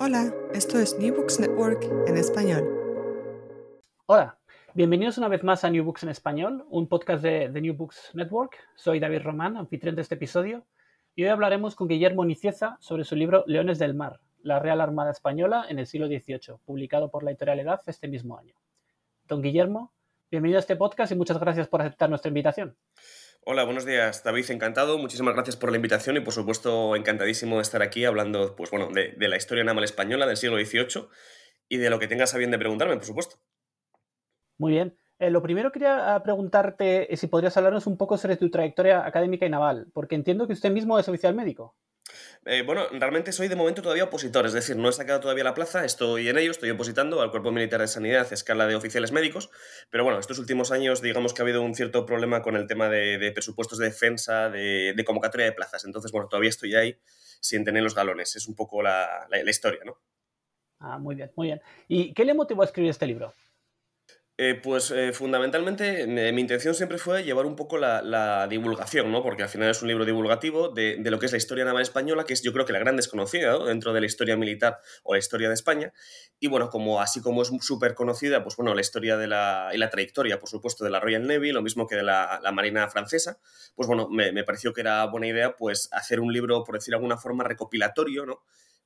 Hola, esto es New Books Network en español. Hola, bienvenidos una vez más a New Books en español, un podcast de, The New Books Network. Soy David Román, anfitrión de este episodio, y hoy hablaremos con Guillermo Nicieza sobre su libro Leones del Mar, la Real Armada Española en el siglo XVIII, publicado por la editorial Edad este mismo año. Don Guillermo, bienvenido a este podcast y muchas gracias por aceptar nuestra invitación. Hola, buenos días, David, encantado. Muchísimas gracias por la invitación y, por supuesto, encantadísimo de estar aquí hablando pues, bueno, de, la historia naval española del siglo XVIII y de lo que tengas a bien de preguntarme, por supuesto. Muy bien. Eh, lo primero quería ah, preguntarte si podrías hablarnos un poco sobre tu trayectoria académica y naval, porque entiendo que usted mismo es oficial médico. Eh, bueno, realmente soy de momento todavía opositor, es decir, no he sacado todavía la plaza, estoy en ello, estoy opositando al Cuerpo Militar de Sanidad escala de oficiales médicos, pero bueno, estos últimos años digamos que ha habido un cierto problema con el tema de, presupuestos de defensa, de, convocatoria de plazas, entonces bueno, todavía estoy ahí sin tener los galones, es un poco la, la historia, ¿no? Ah, muy bien, muy bien. ¿Y qué le motivó a escribir este libro? Eh, pues eh, fundamentalmente mi intención siempre fue llevar un poco la, divulgación, ¿no? porque al final es un libro divulgativo de, lo que es la historia naval española, que es yo creo que la gran desconocida dentro de la historia militar o la historia de España. Y bueno, como así como es súper conocida, pues bueno, la historia de la, y la trayectoria, por supuesto, de la Royal Navy, lo mismo que de la, Marina francesa, pues bueno, me, me, pareció que era buena idea pues hacer un libro, por decir de alguna forma, recopilatorio, ¿no?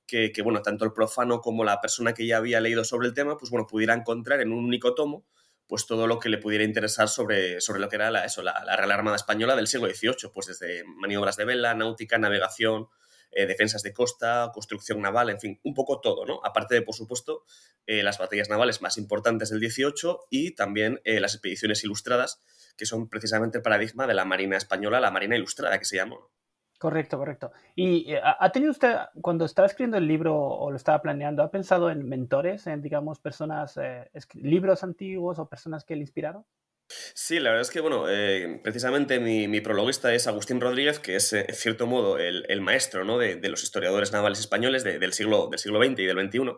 Que, que, bueno, tanto el profano como la persona que ya había leído sobre el tema, pues bueno, pudiera encontrar en un único tomo pues todo lo que le pudiera interesar sobre, sobre lo que era la, eso, la, Real Armada Española del siglo XVIII, pues desde maniobras de vela, náutica, navegación, eh, defensas de costa, construcción naval, en fin, un poco todo, ¿no? Aparte de, por supuesto, eh, las batallas navales más importantes del XVIII y también eh, las expediciones ilustradas, que son precisamente el paradigma de la Marina Española, la Marina Ilustrada, que se llamó. Correcto, correcto. ¿Y eh, ha tenido usted, cuando estaba escribiendo el libro o lo estaba planeando, ha pensado en mentores, en, digamos, personas, eh, libros antiguos o personas que le inspiraron? Sí, la verdad es que, bueno, eh, precisamente mi, mi, prologuista es Agustín Rodríguez, que es, en cierto modo, el, maestro ¿no? de, de, los historiadores navales españoles del, siglo, del siglo XX y del XXI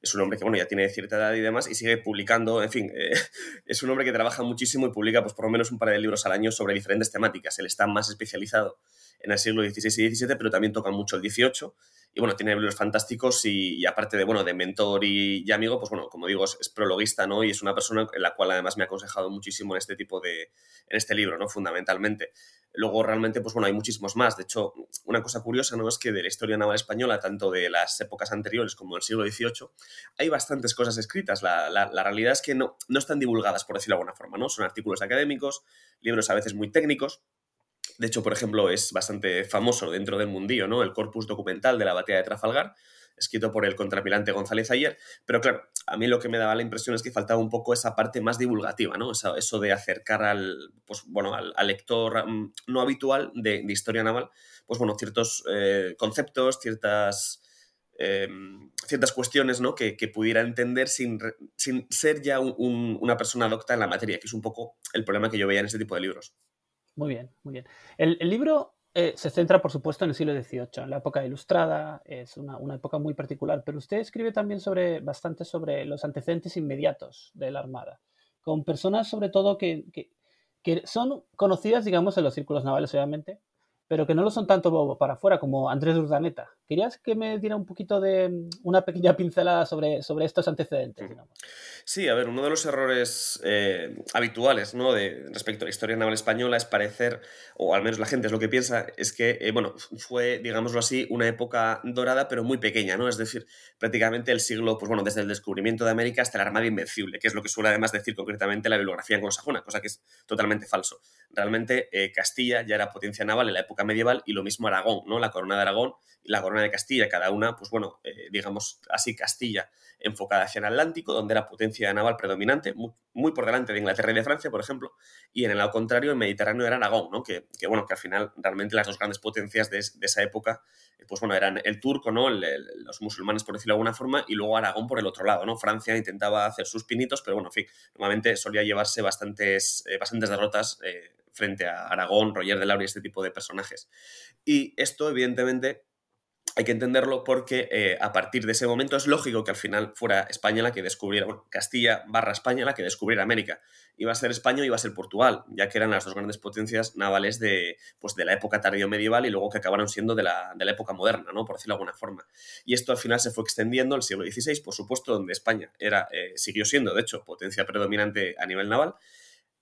es un hombre que, bueno, ya tiene cierta edad y demás y sigue publicando, en fin, es un hombre que trabaja muchísimo y publica pues por lo menos un par de libros al año sobre diferentes temáticas. Él está más especializado en el siglo XVI y XVII, pero también toca mucho el XVIII. Y bueno, tiene libros fantásticos y, aparte de, bueno, de mentor y, amigo, pues bueno, como digo, es, prologuista, ¿no? Y es una persona en la cual además me ha aconsejado muchísimo en este tipo de, en este libro, ¿no? Fundamentalmente. Luego realmente, pues bueno, hay muchísimos más. De hecho, una cosa curiosa, ¿no? Es que de la historia naval española, tanto de las épocas anteriores como del siglo XVIII, hay bastantes cosas escritas. La realidad es que no, no están divulgadas, por decirlo de alguna forma, ¿no? Son artículos académicos, libros a veces muy técnicos, de hecho, por ejemplo, es bastante famoso dentro del mundillo, ¿no? El corpus documental de la batalla de Trafalgar, escrito por el contrapilante González Ayer. Pero claro, a mí lo que me daba la impresión es que faltaba un poco esa parte más divulgativa, ¿no? Eso, de acercar al, pues, bueno, al, lector mm, no habitual de, historia naval, pues bueno, ciertos eh, conceptos, ciertas... Em, ciertas cuestiones ¿no? que, pudiera entender sin, sin ser ya una persona docta en la materia, que es un poco el problema que yo veía en este tipo de libros. Muy bien, muy bien. El, libro eh, se centra, por supuesto, en el siglo XVIII, en la época ilustrada, es una, época muy particular, pero usted escribe también bastante sobre los antecedentes inmediatos de la Armada, con personas sobre todo que son conocidas, digamos, en los círculos navales, obviamente, pero que no lo son tanto para afuera como Andrés Urdaneta. ¿Querías que me diera un poquito de mm, una pequeña pincelada sobre, sobre estos antecedentes? Sí, a ver, uno de los errores eh, habituales ¿no? de, respecto a la historia naval española es parecer, o al menos la gente es lo que piensa, es que, eh, bueno, fue, digámoslo así, una época dorada, pero muy pequeña, ¿no? Es decir, prácticamente el siglo, pues bueno, desde el descubrimiento de América hasta la Armada Invencible, que es lo que suele además decir concretamente la bibliografía anglosajona, cosa que es totalmente falso. Realmente eh, Castilla ya era potencia naval en la época medieval y lo mismo Aragón, ¿no? La corona de Aragón y la corona de Castilla, cada una, pues bueno, eh, digamos así, Castilla enfocada hacia el Atlántico, donde era potencia naval predominante, muy, por delante de Inglaterra y de Francia, por ejemplo, y en el lado contrario, el Mediterráneo era Aragón, ¿no? Que, bueno, que al final realmente las dos grandes potencias de, esa época, eh, pues bueno, eran el turco, ¿no? los musulmanes, por decirlo de alguna forma, y luego Aragón por el otro lado, ¿no? Francia intentaba hacer sus pinitos, pero bueno, en fin, normalmente solía llevarse bastantes, eh, bastantes derrotas frente a Aragón, Roger de Laura y este tipo de personajes. Y esto, evidentemente, hay que entenderlo porque eh, a partir de ese momento es lógico que al final fuera España la que descubriera, bueno, Castilla barra España la que descubriera América. Iba a ser España y iba a ser Portugal, ya que eran las dos grandes potencias navales de, pues, de la época tardío medieval y luego que acabaron siendo de la, de la, época moderna, ¿no? por decirlo de alguna forma. Y esto al final se fue extendiendo al siglo XVI, por supuesto, donde España era, eh, siguió siendo, de hecho, potencia predominante a nivel naval,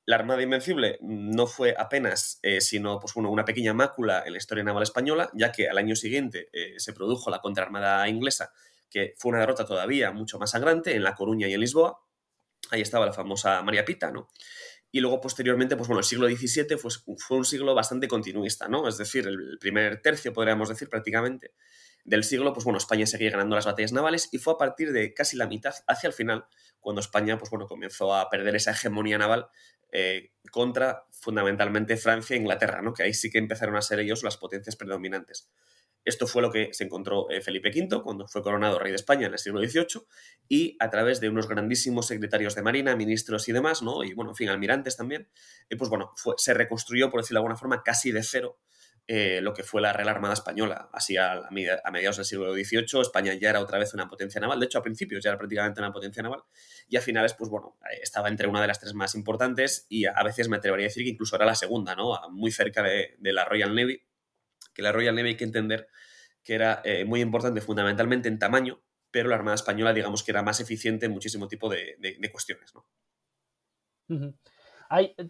la Armada Invencible no fue apenas, eh, sino pues, bueno, una pequeña mácula en la historia naval española, ya que al año siguiente eh, se produjo la contraarmada inglesa, que fue una derrota todavía mucho más sangrante en La Coruña y en Lisboa. Ahí estaba la famosa María Pita, ¿no? Y luego, posteriormente, pues bueno, el siglo XVII fue, fue un siglo bastante continuista, ¿no? Es decir, el primer tercio, podríamos decir, prácticamente, del siglo, pues bueno, España seguía ganando las batallas navales y fue a partir de casi la mitad, hacia el final, cuando España, pues bueno, comenzó a perder esa hegemonía naval eh, contra fundamentalmente Francia e Inglaterra, ¿no? que ahí sí que empezaron a ser ellos las potencias predominantes. Esto fue lo que se encontró eh, Felipe V cuando fue coronado rey de España en el siglo XVIII y a través de unos grandísimos secretarios de Marina, ministros y demás, ¿no? y bueno, en fin, almirantes también, pues bueno, se reconstruyó, por decirlo de alguna forma, casi de cero eh, lo que fue la Real Armada Española. Así a, mediados del siglo XVIII, España ya era otra vez una potencia naval. De hecho, a principios ya era prácticamente una potencia naval. Y a finales, pues bueno, eh, estaba entre una de las tres más importantes y a, veces me atrevería a decir que incluso era la segunda, ¿no? Muy cerca de, la Royal Navy. Que la Royal Navy hay que entender que era eh, muy importante fundamentalmente en tamaño, pero la Armada Española, digamos que era más eficiente en muchísimo tipo de, cuestiones, ¿no?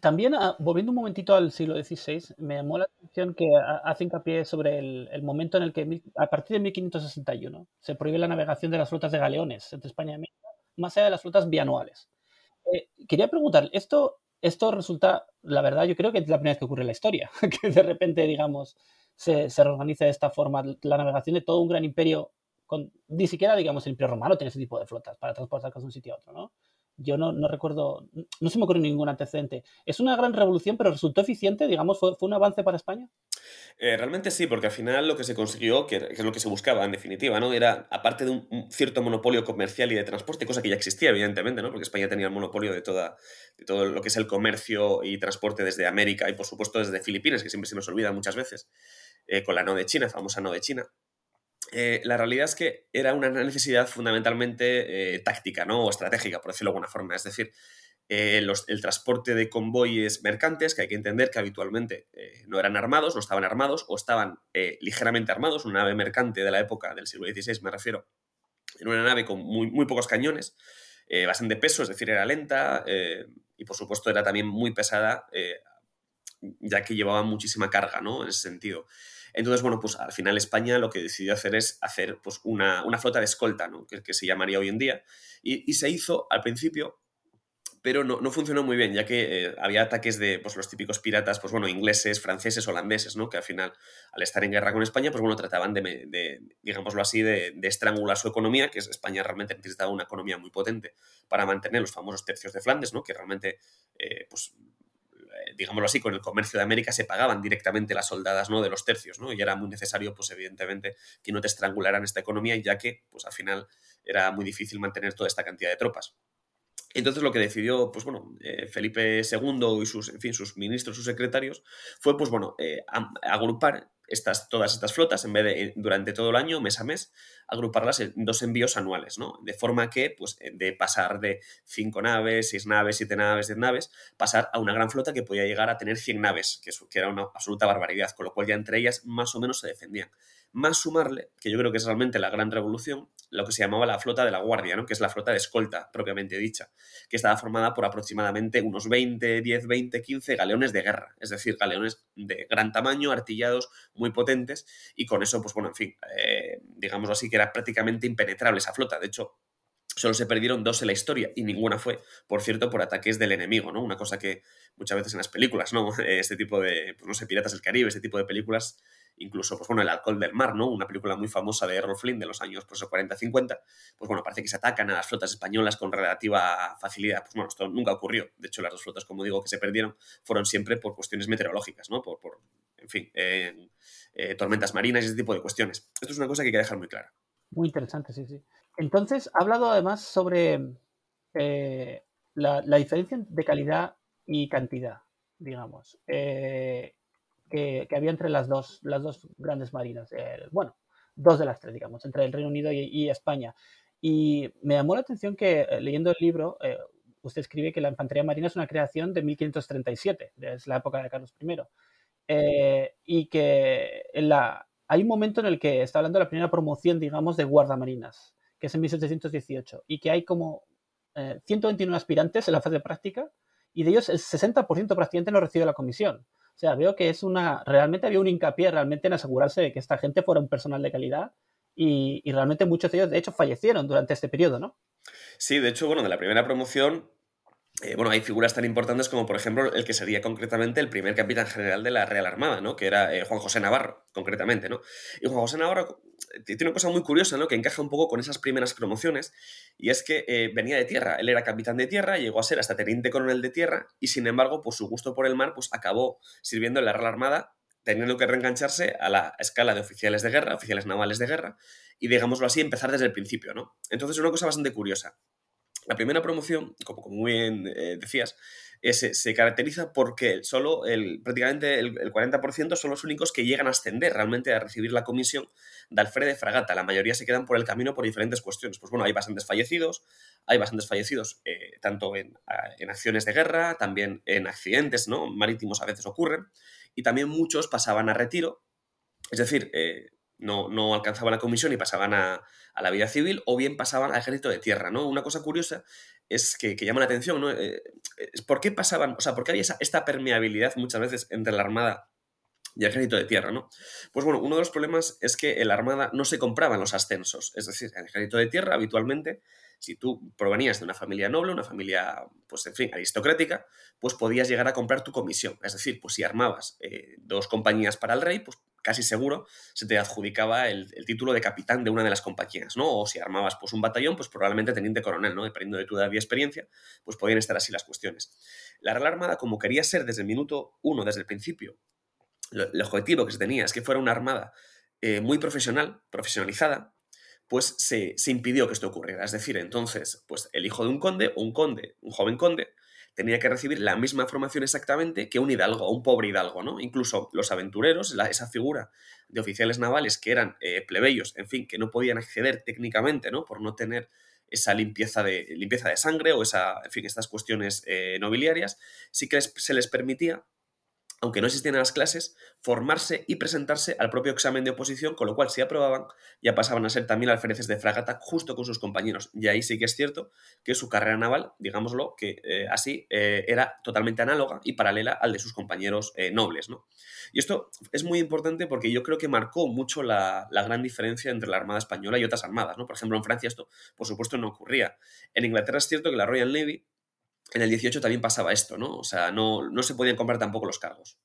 También, ah, volviendo un momentito al siglo XVI, me llamó la atención que hace hincapié sobre el, momento en el que, a partir de 1561, se prohíbe la navegación de las flotas de galeones entre España y América, más allá de las flotas bianuales. Eh, quería preguntar, ¿esto, esto resulta, la verdad, yo creo que es la primera vez que ocurre en la historia, que de repente, digamos, se, se de esta forma la navegación de todo un gran imperio, con, ni siquiera, digamos, el imperio romano tiene ese tipo de flotas para transportar cosas de un sitio a otro, ¿no? Yo no, no, recuerdo, no se me ocurre ningún antecedente. ¿Es una gran revolución, pero resultó eficiente? Digamos, ¿fue, fue un avance para España? Eh, realmente sí, porque al final lo que se consiguió, que, es lo que se buscaba en definitiva, ¿no? Era, aparte de un, cierto monopolio comercial y de transporte, cosa que ya existía, evidentemente, ¿no? Porque España tenía el monopolio de, toda, de todo lo que es el comercio y transporte desde América y, por supuesto, desde Filipinas, que siempre se nos olvida muchas veces, eh, con la no de China, famosa no de China. Eh, la realidad es que era una necesidad fundamentalmente eh, táctica, ¿no? O estratégica, por decirlo de alguna forma. Es decir, eh, el transporte de convoyes mercantes, que hay que entender que habitualmente no eran armados, no estaban armados, o estaban ligeramente armados, una nave mercante de la época del siglo XVI, me refiero, en una nave con muy, muy pocos cañones, bastante peso, es decir, era lenta, y por supuesto era también muy pesada, ya que llevaba muchísima carga, ¿no? En ese sentido. Entonces, bueno, pues al final España lo que decidió hacer es hacer pues, una, flota de escolta, ¿no? que, se llamaría hoy en día. Y, se hizo al principio, pero no, funcionó muy bien, ya que eh, había ataques de pues, los típicos piratas, pues bueno, ingleses, franceses, holandeses, ¿no? Que al final, al estar en guerra con España, pues bueno, trataban de, digámoslo así, de, estrangular su economía, que es, España realmente necesitaba una economía muy potente para mantener los famosos tercios de Flandes, ¿no? Que realmente, eh, pues digámoslo así, con el comercio de América se pagaban directamente las soldadas ¿no? de los tercios, ¿no? Y era muy necesario, pues evidentemente, que no te estrangularan esta economía, ya que, pues al final, era muy difícil mantener toda esta cantidad de tropas. Entonces lo que decidió, pues bueno, eh, Felipe II y sus, en fin, sus ministros, sus secretarios, fue, pues bueno, eh, agrupar estas, todas estas flotas, en vez de eh, durante todo el año, mes a mes, agruparlas en dos envíos anuales, ¿no? De forma que, pues, de pasar de cinco naves, seis naves, siete naves, diez naves, pasar a una gran flota que podía llegar a tener 100 naves, que, que era una absoluta barbaridad, con lo cual ya entre ellas más o menos se defendían más sumarle, que yo creo que es realmente la gran revolución, lo que se llamaba la flota de la Guardia, ¿no? que es la flota de escolta propiamente dicha, que estaba formada por aproximadamente unos 20, 10, 20, 15 galeones de guerra, es decir, galeones de gran tamaño, artillados, muy potentes, y con eso, pues bueno, en fin, eh, digámoslo así, que era prácticamente impenetrable esa flota. De hecho, solo se perdieron dos en la historia y ninguna fue, por cierto, por ataques del enemigo, ¿no? Una cosa que muchas veces en las películas, ¿no? Este tipo de, pues no sé, Piratas del Caribe, este tipo de películas incluso, pues bueno, El alcohol del mar, ¿no? Una película muy famosa de Errol Flynn de los años pues, 40-50, pues bueno, parece que se atacan a las flotas españolas con relativa facilidad. Pues bueno, esto nunca ocurrió. De hecho, las dos flotas, como digo, que se perdieron fueron siempre por cuestiones meteorológicas, ¿no? Por, por en fin, eh, tormentas marinas y ese tipo de cuestiones. Esto es una cosa que hay que dejar muy clara. Muy interesante, sí, sí. Entonces, ha hablado además sobre eh, la, diferencia de calidad y cantidad, digamos. Eh, que, había entre las dos, las dos grandes marinas. bueno, dos de las tres, digamos, entre el Reino Unido y, España. Y me llamó la atención que eh, leyendo el libro, eh, usted escribe que la infantería marina es una creación de 1537, es la época de Carlos I, eh, y que la, hay un momento en el que está hablando de la primera promoción, digamos, de guardamarinas, que es en 1718, y que hay como 121 aspirantes en la fase práctica, y de ellos el 60% prácticamente no recibe la comisión. O sea, veo que es una, realmente había un hincapié realmente en asegurarse de que esta gente fuera un personal de calidad y, y realmente muchos de ellos, de hecho, fallecieron durante este periodo, ¿no? Sí, de hecho, bueno, de la primera promoción eh, bueno, hay figuras tan importantes como, por ejemplo, el que sería concretamente el primer capitán general de la Real Armada, ¿no? Que era eh, Juan José Navarro, concretamente, ¿no? Y Juan José Navarro eh, tiene una cosa muy curiosa, ¿no? Que encaja un poco con esas primeras promociones, y es que venía de tierra. Él era capitán de tierra, llegó a ser hasta teniente coronel de tierra, y sin embargo, pues su gusto por el mar, pues acabó sirviendo en la Real Armada, teniendo que reengancharse a la escala de oficiales de guerra, oficiales navales de guerra, y digámoslo así, empezar desde el principio, ¿no? Entonces, una cosa bastante curiosa. La primera promoción, como, muy bien eh, decías, eh, se, caracteriza porque solo el, prácticamente el, 40% son los únicos que llegan a ascender realmente a recibir la comisión de alférez de fragata. La mayoría se quedan por el camino por diferentes cuestiones. Pues bueno, hay bastantes fallecidos, hay bastantes fallecidos eh, tanto en, en, acciones de guerra, también en accidentes ¿no? marítimos a veces ocurren, y también muchos pasaban a retiro, es decir, no, no alcanzaban la comisión y pasaban a, a la vida civil o bien pasaban al ejército de tierra, ¿no? Una cosa curiosa es que, llama la atención, ¿no? Eh, es ¿Por qué pasaban, o sea, por qué había esta permeabilidad muchas veces entre la Armada y el ejército de tierra, ¿no? Pues bueno, uno de los problemas es que en la Armada no se compraban los ascensos, es decir, el ejército de tierra habitualmente si tú provenías de una familia noble, una familia, pues en fin, aristocrática, pues podías llegar a comprar tu comisión. Es decir, pues si armabas eh, dos compañías para el rey, pues casi seguro se te adjudicaba el, título de capitán de una de las compañías, ¿no? O si armabas pues un batallón, pues probablemente teniente coronel, ¿no? Dependiendo de tu edad y experiencia, pues podían estar así las cuestiones. La Real Armada, como quería ser desde el minuto uno, desde el principio, el objetivo que se tenía es que fuera una armada eh, muy profesional, profesionalizada, pues se, impidió que esto ocurriera. Es decir, entonces, pues el hijo de un conde o un conde, un joven conde, tenía que recibir la misma formación exactamente que un hidalgo, un pobre hidalgo, ¿no? Incluso los aventureros, esa figura de oficiales navales que eran eh, plebeyos, en fin, que no podían acceder técnicamente, ¿no? Por no tener esa limpieza de, limpieza de sangre o esa, en fin, estas cuestiones eh, nobiliarias, sí que se les permitía aunque no existían las clases, formarse y presentarse al propio examen de oposición, con lo cual si aprobaban ya pasaban a ser también alféreces de fragata justo con sus compañeros. Y ahí sí que es cierto que su carrera naval, digámoslo, que eh, así eh, era totalmente análoga y paralela al de sus compañeros eh, nobles. ¿no? Y esto es muy importante porque yo creo que marcó mucho la, la, gran diferencia entre la Armada Española y otras armadas. ¿no? Por ejemplo, en Francia esto, por supuesto, no ocurría. En Inglaterra es cierto que la Royal Navy en el 18 también pasaba esto, ¿no? O sea, no, no se podían comprar tampoco los cargos.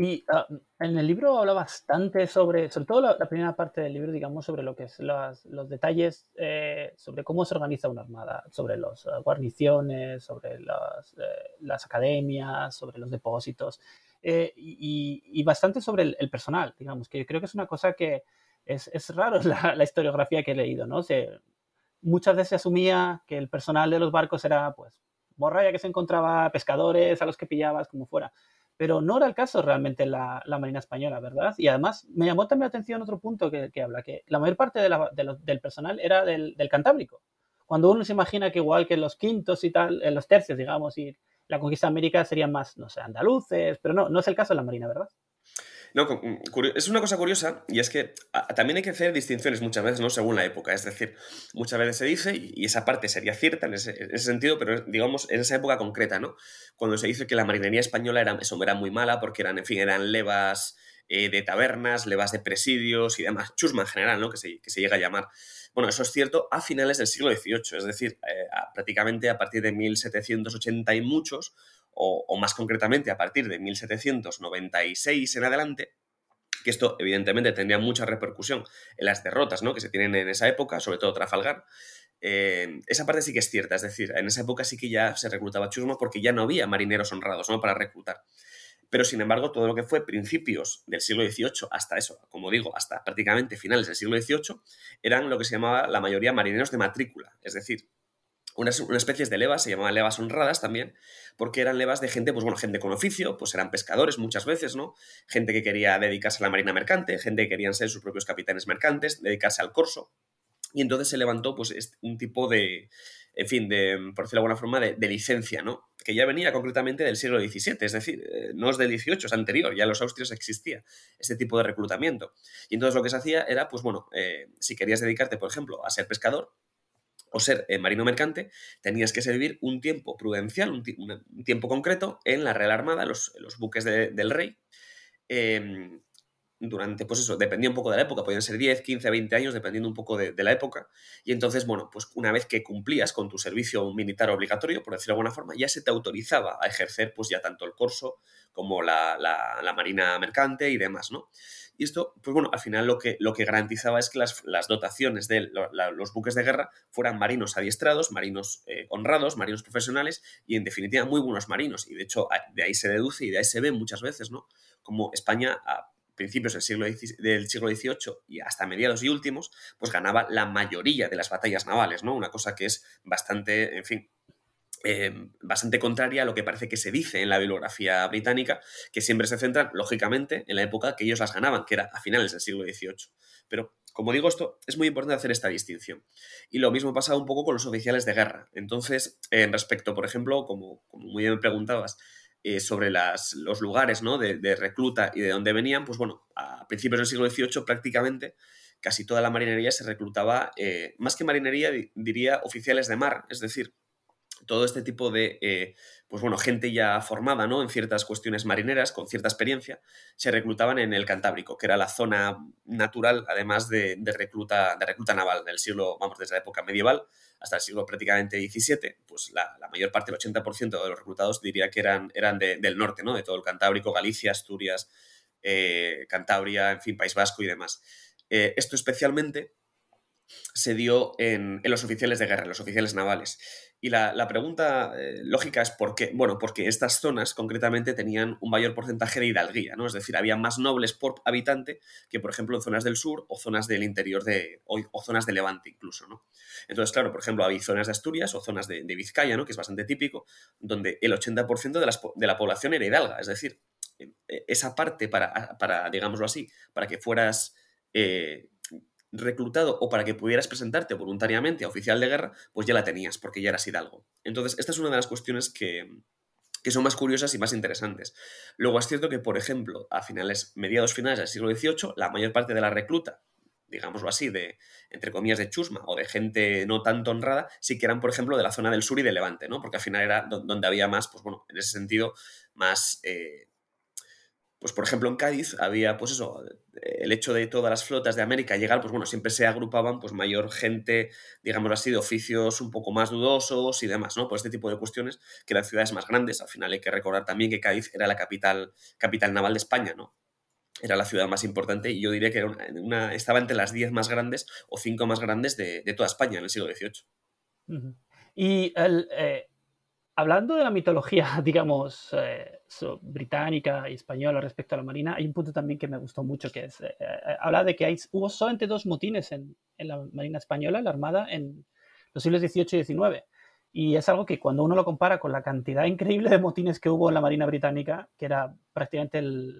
Y ah, en el libro habla bastante sobre, sobre todo la, primera parte del libro, digamos, sobre lo que es los detalles, eh, sobre cómo se organiza una armada, sobre las ah, guarniciones, sobre las, eh, las, academias, sobre los depósitos, eh, y, y, bastante sobre el, personal, digamos, que creo que es una cosa que es, es raro la, la, historiografía que he leído, ¿no? Se, muchas veces se asumía que el personal de los barcos era, pues, morralla que se encontraba, pescadores a los que pillabas, como fuera. Pero no era el caso realmente en la, Marina Española, ¿verdad? Y además me llamó también la atención otro punto que, habla, que la mayor parte del personal era del, Cantábrico. Cuando uno se imagina que igual que los quintos y tal, en los tercios, digamos, y la conquista de América serían más, no sé, andaluces, pero no, no es el caso en la Marina, ¿verdad? No, mm, es una cosa curiosa y es que también hay que hacer distinciones muchas veces, ¿no? Según la época. Es decir, muchas veces se dice, y esa parte sería cierta en ese, sentido, pero digamos en esa época concreta, ¿no? Cuando se dice que la marinería española era, eso, era muy mala porque eran, en fin, eran levas eh, de tabernas, levas de presidios y demás, chusma en general, ¿no? Que se, que se llega a llamar. Bueno, eso es cierto a finales del siglo XVIII, es decir, eh, prácticamente a partir de 1780 y muchos, o, más concretamente a partir de 1796 en adelante, que esto evidentemente tendría mucha repercusión en las derrotas ¿no? que se tienen en esa época, sobre todo Trafalgar, eh, esa parte sí que es cierta, es decir, en esa época sí que ya se reclutaba chusma porque ya no había marineros honrados ¿no? para reclutar. Pero sin embargo, todo lo que fue principios del siglo XVIII hasta eso, como digo, hasta prácticamente finales del siglo XVIII, eran lo que se llamaba la mayoría marineros de matrícula, es decir, unas, especies de levas, se llamaban levas honradas también, porque eran levas de gente, pues bueno, gente con oficio, pues eran pescadores muchas veces, ¿no? Gente que quería dedicarse a la marina mercante, gente que querían ser sus propios capitanes mercantes, dedicarse al corso. Y entonces se levantó, pues, un tipo de, en fin, de, por decirlo de alguna forma, de, licencia, ¿no? Que ya venía concretamente del siglo XVII, es decir, eh, no es del XVIII, es anterior, ya en los austrios existía este tipo de reclutamiento. Y entonces lo que se hacía era, pues bueno, eh, si querías dedicarte, por ejemplo, a ser pescador, o ser eh, marino mercante, tenías que servir un tiempo prudencial, un, tiempo concreto en la Real Armada, los, buques del rey. Em, durante, pues eso, dependía un poco de la época, podían ser 10, 15, 20 años, dependiendo un poco de, la época. Y entonces, bueno, pues una vez que cumplías con tu servicio militar obligatorio, por decirlo de alguna forma, ya se te autorizaba a ejercer, pues ya tanto el corso como la, la marina mercante y demás, ¿no? Y esto, pues bueno, al final lo que, lo que garantizaba es que las, dotaciones de los buques de guerra fueran marinos adiestrados, marinos eh, honrados, marinos profesionales y en definitiva muy buenos marinos. Y de hecho de ahí se deduce y de ahí se ve muchas veces, ¿no? Como España a principios del siglo, del siglo XVIII y hasta mediados y últimos, pues ganaba la mayoría de las batallas navales, ¿no? Una cosa que es bastante, en fin, Em, bastante contraria a lo que parece que se dice en la bibliografía británica, que siempre se centran, lógicamente, en la época que ellos las ganaban, que era a finales del siglo XVIII. Pero, como digo, esto es muy importante hacer esta distinción. Y lo mismo pasa un poco con los oficiales de guerra. Entonces, en respecto, por ejemplo, como, muy bien me preguntabas, eh, sobre los lugares ¿no? de, recluta y de dónde venían, pues bueno, a principios del siglo XVIII prácticamente casi toda la marinería se reclutaba, eh, más que marinería, diría oficiales de mar, es decir, todo este tipo de, eh, pues bueno, gente ya formada, ¿no? En ciertas cuestiones marineras, con cierta experiencia, se reclutaban en el Cantábrico, que era la zona natural, además de, recluta, de recluta naval del siglo, vamos, desde la época medieval hasta el siglo prácticamente XVII, pues la, mayor parte, el 80% de los reclutados diría que eran, eran del norte, ¿no? De todo el Cantábrico, Galicia, Asturias, eh, Cantabria, en fin, País Vasco y demás. Eh, esto especialmente se dio en, en, los oficiales de guerra, en los oficiales navales. Y la, pregunta eh, lógica es por qué. Bueno, porque estas zonas concretamente tenían un mayor porcentaje de hidalguía, ¿no? Es decir, había más nobles por habitante que, por ejemplo, en zonas del sur o zonas del interior de. o, zonas de Levante incluso, ¿no? Entonces, claro, por ejemplo, hay zonas de Asturias o zonas de, Vizcaya, ¿no? Que es bastante típico, donde el 80% de, de la población era hidalga. Es decir, e, esa parte para, para digámoslo así, para que fueras. Eh, reclutado o para que pudieras presentarte voluntariamente a oficial de guerra, pues ya la tenías, porque ya eras hidalgo. Entonces, esta es una de las cuestiones que, son más curiosas y más interesantes. Luego es cierto que, por ejemplo, a finales, mediados finales del siglo XVIII, la mayor parte de la recluta, digámoslo así, de, entre comillas, de chusma o de gente no tanto honrada, sí que eran, por ejemplo, de la zona del sur y de Levante, ¿no? Porque al final era donde había más, pues bueno, en ese sentido, más... Eh, pues por ejemplo en Cádiz había, pues eso, el hecho de todas las flotas de América llegar, pues bueno, siempre se agrupaban pues mayor gente, digamos así, de oficios un poco más dudosos y demás, ¿no? Por este tipo de cuestiones que eran ciudades más grandes. Al final hay que recordar también que Cádiz era la capital, capital naval de España, ¿no? Era la ciudad más importante y yo diría que era una, estaba entre las 10 más grandes o 5 más grandes de, toda España en el siglo XVIII. Y el, eh, hablando de la mitología, digamos, eh, británica y española respecto a la marina, hay un punto también que me gustó mucho, que es, eh, eh, habla de que hay, hubo solamente dos motines en, la marina española, en la armada, en los siglos XVIII y XIX. Y es algo que cuando uno lo compara con la cantidad increíble de motines que hubo en la marina británica, que era prácticamente el...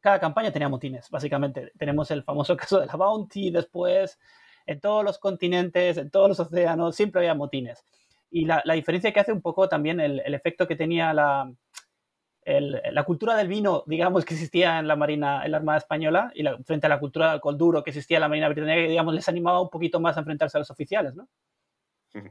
Cada campaña tenía motines, básicamente. Tenemos el famoso caso de la Bounty, después, en todos los continentes, en todos los océanos, siempre había motines. Y la, diferencia que hace un poco también el, efecto que tenía la, la cultura del vino, digamos, que existía en la Marina, en la Armada Española, y frente a la cultura del alcohol duro que existía en la Marina Británica, digamos, les animaba un poquito más a enfrentarse a los oficiales, ¿no?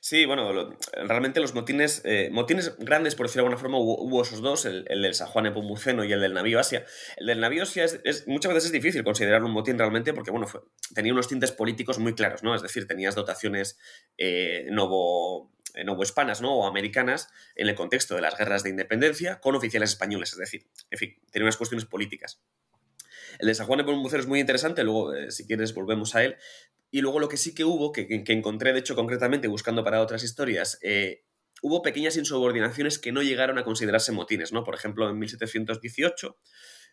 Sí, bueno, realmente los motines, eh, motines grandes, por decirlo de alguna forma, hubo, esos dos, el, del San Juan Epomuceno y el del navío Asia. El del navío Asia es, muchas veces es difícil considerar un motín realmente porque, bueno, tenía unos tintes políticos muy claros, ¿no? Es decir, tenías dotaciones eh, novo, eh, hispanas ¿no? O americanas en el contexto de las guerras de independencia con oficiales españoles, es decir, en fin, tenía unas cuestiones políticas. El de San Juan Epomuceno es muy interesante, luego, si quieres, volvemos a él, y luego lo que sí que hubo, que, encontré de hecho concretamente buscando para otras historias, eh, hubo pequeñas insubordinaciones que no llegaron a considerarse motines, ¿no? Por ejemplo, en 1718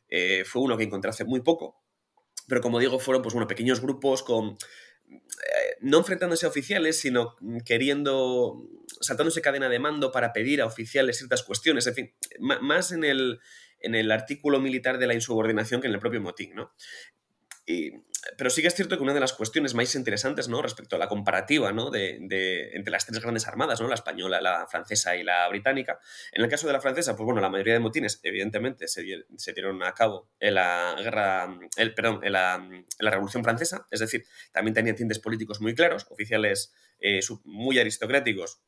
eh, fue uno que encontré hace muy poco, pero como digo, fueron pues, bueno, pequeños grupos con no enfrentándose a oficiales, sino queriendo, saltándose cadena de mando para pedir a oficiales ciertas cuestiones, en fin, más en el, en el artículo militar de la insubordinación que en el propio motín, ¿no? Pero sí que es cierto que una de las cuestiones más interesantes ¿no? respecto a la comparativa ¿no? de, entre las tres grandes armadas, ¿no? la española, la francesa y la británica, en el caso de la francesa, pues bueno, la mayoría de motines evidentemente se, dieron a cabo en la guerra, el, perdón, en la, Revolución Francesa, es decir, también tenían tintes políticos muy claros, oficiales eh, muy aristocráticos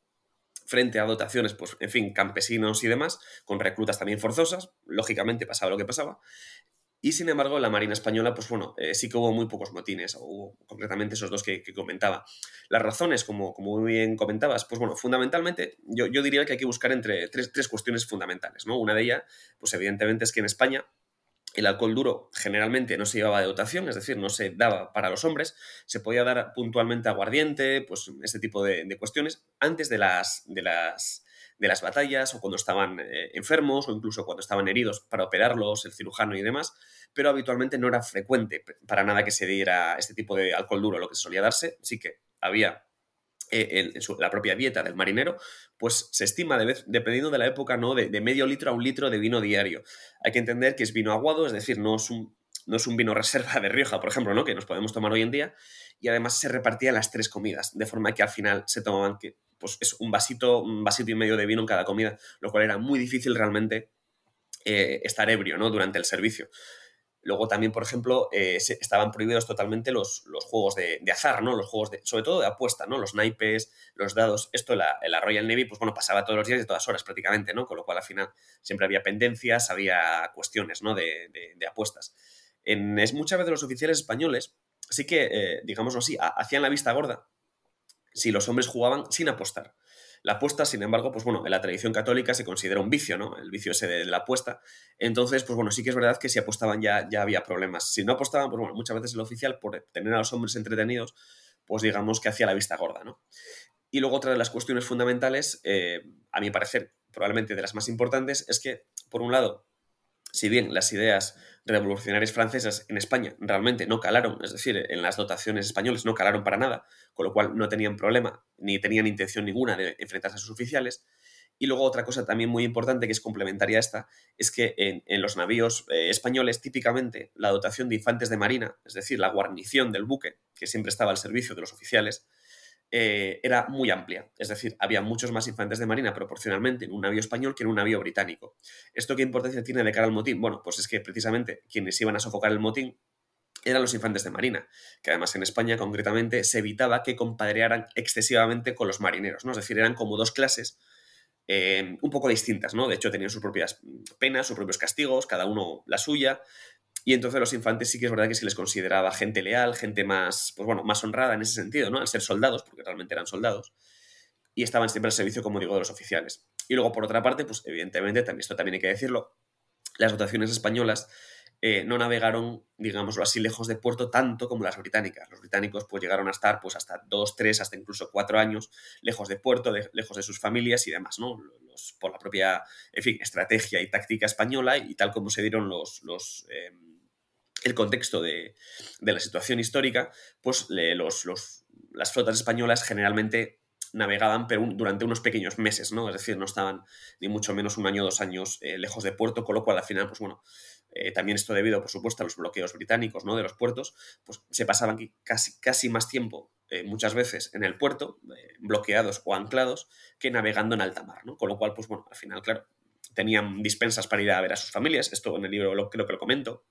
frente a dotaciones, pues, en fin, campesinos y demás, con reclutas también forzosas, lógicamente pasaba lo que pasaba, y sin embargo, la Marina Española, pues bueno, eh, sí que hubo muy pocos motines, hubo concretamente esos dos que, comentaba. Las razones, como, como, muy bien comentabas, pues bueno, fundamentalmente yo, yo diría que hay que buscar entre tres, tres, cuestiones fundamentales, ¿no? Una de ellas, pues evidentemente es que en España el alcohol duro generalmente no se llevaba de dotación, es decir, no se daba para los hombres, se podía dar puntualmente aguardiente, pues este tipo de, de cuestiones, antes de las, de las de las batallas o cuando estaban eh, enfermos o incluso cuando estaban heridos para operarlos, el cirujano y demás, pero habitualmente no era frecuente para nada que se diera este tipo de alcohol duro, lo que solía darse, sí que había eh, en, la propia dieta del marinero, pues se estima, de dependiendo de la época, ¿no? De, medio litro a un litro de vino diario. Hay que entender que es vino aguado, es decir, no es un, no es un vino reserva de Rioja, por ejemplo, ¿no? que nos podemos tomar hoy en día, y además se repartía en las tres comidas, de forma que al final se tomaban que pues es un vasito, un vasito y medio de vino en cada comida, lo cual era muy difícil realmente eh, estar ebrio ¿no? durante el servicio. Luego también, por ejemplo, eh, estaban prohibidos totalmente los, los juegos de, azar, ¿no? Los juegos de, sobre todo de apuesta, ¿no? Los naipes, los dados. Esto en la, Royal Navy, pues bueno, pasaba todos los días y todas horas prácticamente, ¿no? Con lo cual al final siempre había pendencias, había cuestiones, ¿no? De, apuestas. En, es muchas veces los oficiales españoles sí que, eh, digámoslo así, hacían la vista gorda si los hombres jugaban sin apostar. La apuesta, sin embargo, pues bueno, en la tradición católica se considera un vicio, ¿no? El vicio ese de la apuesta. Entonces, pues bueno, sí que es verdad que si apostaban ya, ya había problemas. Si no apostaban, pues bueno, muchas veces el oficial, por tener a los hombres entretenidos, pues digamos que hacía la vista gorda, ¿no? Y luego otra de las cuestiones fundamentales, eh, a mi parecer, probablemente de las más importantes, es que, por un lado, si bien las ideas revolucionarias francesas en España realmente no calaron, es decir, en las dotaciones españolas no calaron para nada, con lo cual no tenían problema ni tenían intención ninguna de enfrentarse a sus oficiales. Y luego otra cosa también muy importante que es complementaria a esta, es que en, los navíos eh, españoles típicamente la dotación de infantes de marina, es decir, la guarnición del buque, que siempre estaba al servicio de los oficiales, eh, era muy amplia. Es decir, había muchos más infantes de marina proporcionalmente en un navío español que en un navío británico. ¿Esto qué importancia tiene de cara al motín? Bueno, pues es que precisamente quienes iban a sofocar el motín eran los infantes de marina, que además en España concretamente se evitaba que compadrearan excesivamente con los marineros, ¿no? Es decir, eran como dos clases eh, un poco distintas, ¿no? De hecho, tenían sus propias penas, sus propios castigos, cada uno la suya, y entonces los infantes sí que es verdad que se les consideraba gente leal, gente más, pues bueno, más honrada en ese sentido, ¿no? Al ser soldados, porque realmente eran soldados, y estaban siempre al servicio, como digo, de los oficiales. Y luego, por otra parte, pues evidentemente, también, esto también hay que decirlo, las dotaciones españolas eh, no navegaron, digámoslo así, lejos de puerto tanto como las británicas. Los británicos pues llegaron a estar pues hasta dos, tres, hasta incluso cuatro años lejos de puerto, lejos de sus familias y demás, ¿no? por la propia, en fin, estrategia y táctica española y tal como se dieron los, los em, el contexto de, la situación histórica, pues las flotas españolas generalmente navegaban durante unos pequeños meses, ¿no? Es decir, no estaban ni mucho menos un año o dos años eh, lejos de puerto, con lo cual al final, pues bueno, eh, también esto debido, por supuesto, a los bloqueos británicos, ¿no? De los puertos, pues se pasaban casi, casi más tiempo eh, muchas veces en el puerto, bloqueados o anclados, que navegando en alta mar, ¿no? Con lo cual, pues bueno, al final, claro, tenían dispensas para ir a ver a sus familias, esto en el libro lo, creo que lo comento,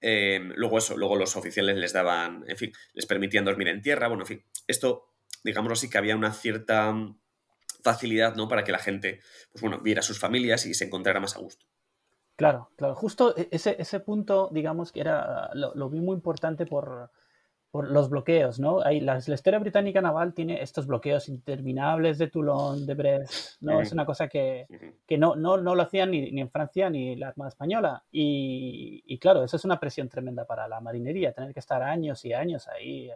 luego eso, luego los oficiales les daban, en fin, les permitían dormir en tierra, bueno, en fin, esto digámoslo así, que había una cierta mm, facilidad, ¿no? Para que la gente, pues bueno, viera sus familias y se encontrara más a gusto. Claro, claro. Justo e-, ese, ese punto, digamos, que era, lo, vi muy importante por, los bloqueos, ¿no? Hay, la, historia británica naval tiene estos bloqueos interminables de Toulon, de Brest, ¿no? Es una cosa que, no, no, no, lo hacían ni, ni, en Francia ni la Armada Española. Y, y, claro, eso es una presión tremenda para la marinería, tener que estar años y años ahí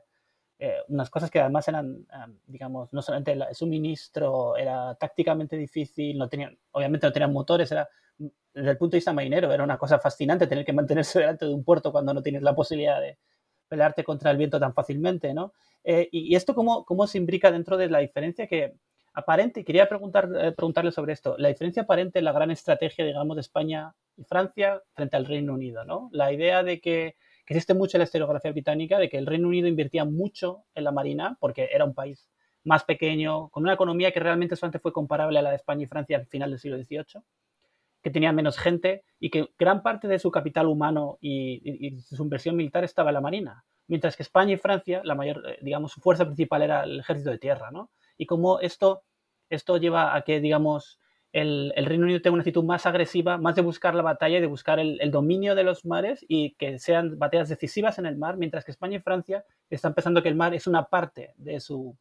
eh, unas cosas que además eran, digamos, no solamente el suministro era tácticamente difícil, no tenían, obviamente no tenían motores, era desde el punto de vista marinero era una cosa fascinante tener que mantenerse delante de un puerto cuando no tienes la posibilidad de... pelearte contra el viento tan fácilmente, ¿no? Eh, y, esto cómo, cómo se imbrica dentro de la diferencia que aparente, quería preguntar, eh, preguntarle sobre esto, la diferencia aparente en la gran estrategia, digamos, de España y Francia frente al Reino Unido, ¿no? La idea de que, que existe mucho en la historiografía británica, de que el Reino Unido invertía mucho en la Marina, porque era un país más pequeño, con una economía que realmente solamente fue comparable a la de España y Francia al final del siglo XVIII, que tenía menos gente y que gran parte de su capital humano y, su inversión militar estaba en la Marina, mientras que España y Francia, la mayor, eh, digamos, su fuerza principal era el ejército de tierra, ¿no? Y cómo esto, esto lleva a que, digamos, el, Reino Unido tenga una actitud más agresiva, más de buscar la batalla y de buscar el, dominio de los mares y que sean batallas decisivas en el mar, mientras que España y Francia están pensando que el mar es una parte de su,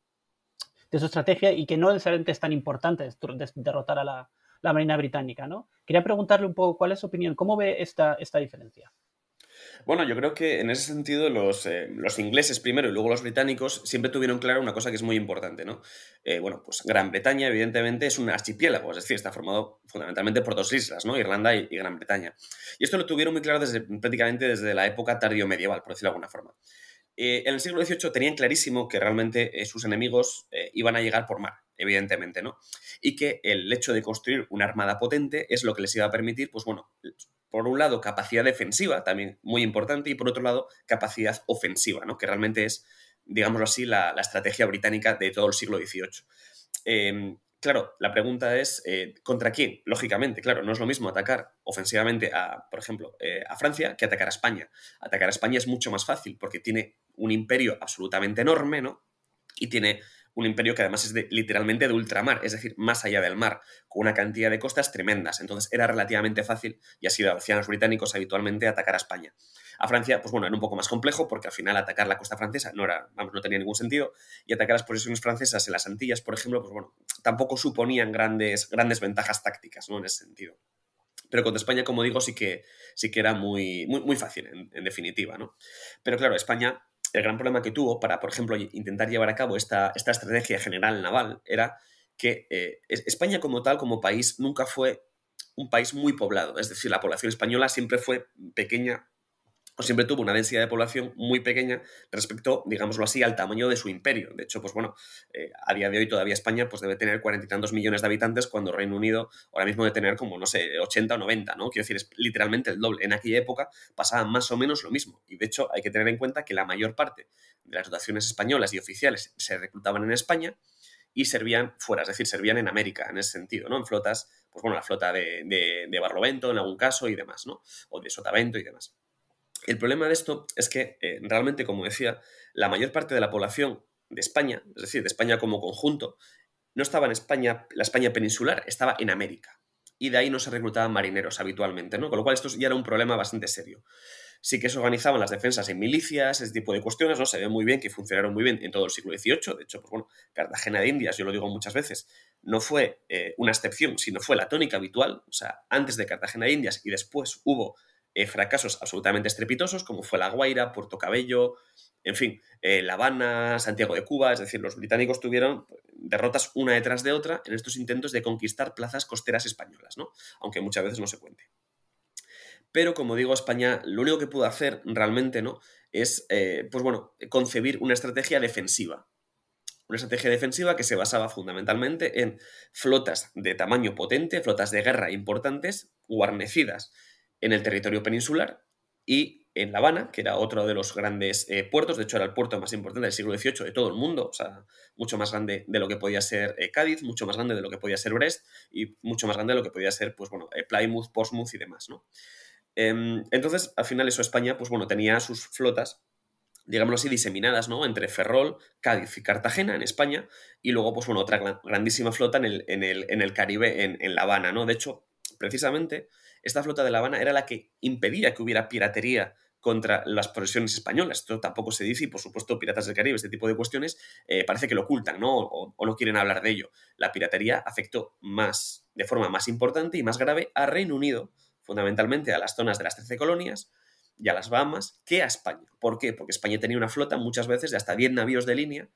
de su estrategia y que no necesariamente es tan importante derrotar a la, Marina Británica, ¿no? Quería preguntarle un poco cuál es su opinión, cómo ve esta, esta diferencia. Bueno, yo creo que en ese sentido los, eh, los, ingleses primero y luego los británicos siempre tuvieron claro una cosa que es muy importante, ¿no? Eh, bueno, pues Gran Bretaña evidentemente es un archipiélago, es decir, está formado fundamentalmente por dos islas, ¿no? Irlanda y, Gran Bretaña. Y esto lo tuvieron muy claro desde, prácticamente desde la época tardío medieval, por decirlo de alguna forma. Eh, en el siglo XVIII tenían clarísimo que realmente sus enemigos iban a llegar por mar, evidentemente, ¿no? Y que el hecho de construir una armada potente es lo que les iba a permitir, pues bueno, por un lado, capacidad defensiva, también muy importante, y por otro lado, capacidad ofensiva, ¿no? Que realmente es, digámoslo así, la, estrategia británica de todo el siglo XVIII. Claro, la pregunta es, eh, ¿contra quién? Lógicamente, claro, no es lo mismo atacar ofensivamente a, por ejemplo, eh, a Francia que atacar a España. Atacar a España es mucho más fácil porque tiene un imperio absolutamente enorme, ¿no? Y tiene un imperio que además es literalmente de ultramar, es decir, más allá del mar, con una cantidad de costas tremendas. Entonces era relativamente fácil, y así lo hacían británicos habitualmente, atacar a España. A Francia, pues bueno, era un poco más complejo porque al final atacar la costa francesa no, era, vamos, no tenía ningún sentido y atacar las posiciones francesas en las Antillas, por ejemplo, pues bueno, tampoco suponían grandes, grandes ventajas tácticas, ¿no? En ese sentido. Pero contra España, como digo, sí que, sí que era muy, muy, muy fácil, en, en definitiva, ¿no? Pero claro, España el gran problema que tuvo para, por ejemplo, intentar llevar a cabo esta, esta estrategia general naval era que eh, España como tal, como país, nunca fue un país muy poblado. Es decir, la población española siempre fue pequeña o siempre tuvo una densidad de población muy pequeña respecto, digámoslo así, al tamaño de su imperio. De hecho, pues bueno, eh, a día de hoy todavía España pues debe tener cuarenta y tantos millones de habitantes cuando Reino Unido ahora mismo debe tener como, no sé, 80 o 90, ¿no? Quiero decir, es literalmente el doble. En aquella época pasaba más o menos lo mismo. Y de hecho hay que tener en cuenta que la mayor parte de las dotaciones españolas y oficiales se reclutaban en España y servían fuera, es decir, servían en América en ese sentido, ¿no? En flotas, pues bueno, la flota de, de Barlovento en algún caso y demás, ¿no? O de Sotavento y demás. El problema de esto es que eh, realmente, como decía, la mayor parte de la población de España, es decir, de España como conjunto, no estaba en España, la España peninsular, estaba en América. Y de ahí no se reclutaban marineros habitualmente, ¿no? Con lo cual esto ya era un problema bastante serio. Sí que se organizaban las defensas en milicias, ese tipo de cuestiones, ¿no? Se ve muy bien que funcionaron muy bien en todo el siglo XVIII. De hecho, pues bueno, Cartagena de Indias, yo lo digo muchas veces, no fue eh, una excepción, sino fue la tónica habitual. O sea, antes de Cartagena de Indias y después hubo eh, fracasos absolutamente estrepitosos, como fue La Guaira, Puerto Cabello, en fin, eh, La Habana, Santiago de Cuba, es decir, los británicos tuvieron derrotas una detrás de otra en estos intentos de conquistar plazas costeras españolas, ¿no? aunque muchas veces no se cuente. Pero, como digo, España lo único que pudo hacer realmente ¿no? es eh, pues bueno, concebir una estrategia defensiva. Una estrategia defensiva que se basaba fundamentalmente en flotas de tamaño potente, flotas de guerra importantes, guarnecidas en el territorio peninsular y en La Habana, que era otro de los grandes eh, puertos, de hecho era el puerto más importante del siglo XVIII de todo el mundo, o sea, mucho más grande de lo que podía ser eh, Cádiz, mucho más grande de lo que podía ser Brest y mucho más grande de lo que podía ser, pues bueno, eh, Plymouth, Portsmouth y demás, ¿no? Em, entonces, al final eso España, pues bueno, tenía sus flotas digámoslo así, diseminadas, ¿no? Entre Ferrol, Cádiz y Cartagena en España, y luego, pues bueno, otra grandísima flota en el, en el, en el Caribe, en, en La Habana, ¿no? De hecho, precisamente, esta flota de La Habana era la que impedía que hubiera piratería contra las posesiones españolas. Esto tampoco se dice y, por supuesto, Piratas del Caribe, este tipo de cuestiones, eh, parece que lo ocultan, ¿no? O, no quieren hablar de ello. La piratería afectó más, de forma más importante y más grave a Reino Unido, fundamentalmente a las zonas de las Trece colonias y a las Bahamas, que a España. ¿Por qué? Porque España tenía una flota muchas veces de hasta 10 navíos de línea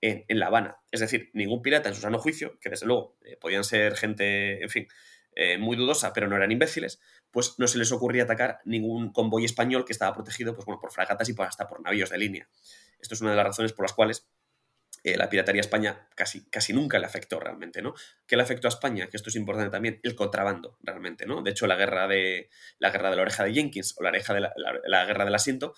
en, La Habana. Es decir, ningún pirata en su sano juicio, que desde luego eh, podían ser gente, en fin, eh, muy dudosa, pero no eran imbéciles, pues no se les ocurría atacar ningún convoy español que estaba protegido pues, bueno, por fragatas y hasta por navíos de línea. Esto es una de las razones por las cuales eh, la piratería a España casi, casi nunca le afectó realmente, ¿no? ¿Qué le afectó a España? Que esto es importante también, el contrabando, realmente, ¿no? De hecho, la guerra de la, guerra de la oreja de Jenkins o la, oreja de la, guerra del asiento,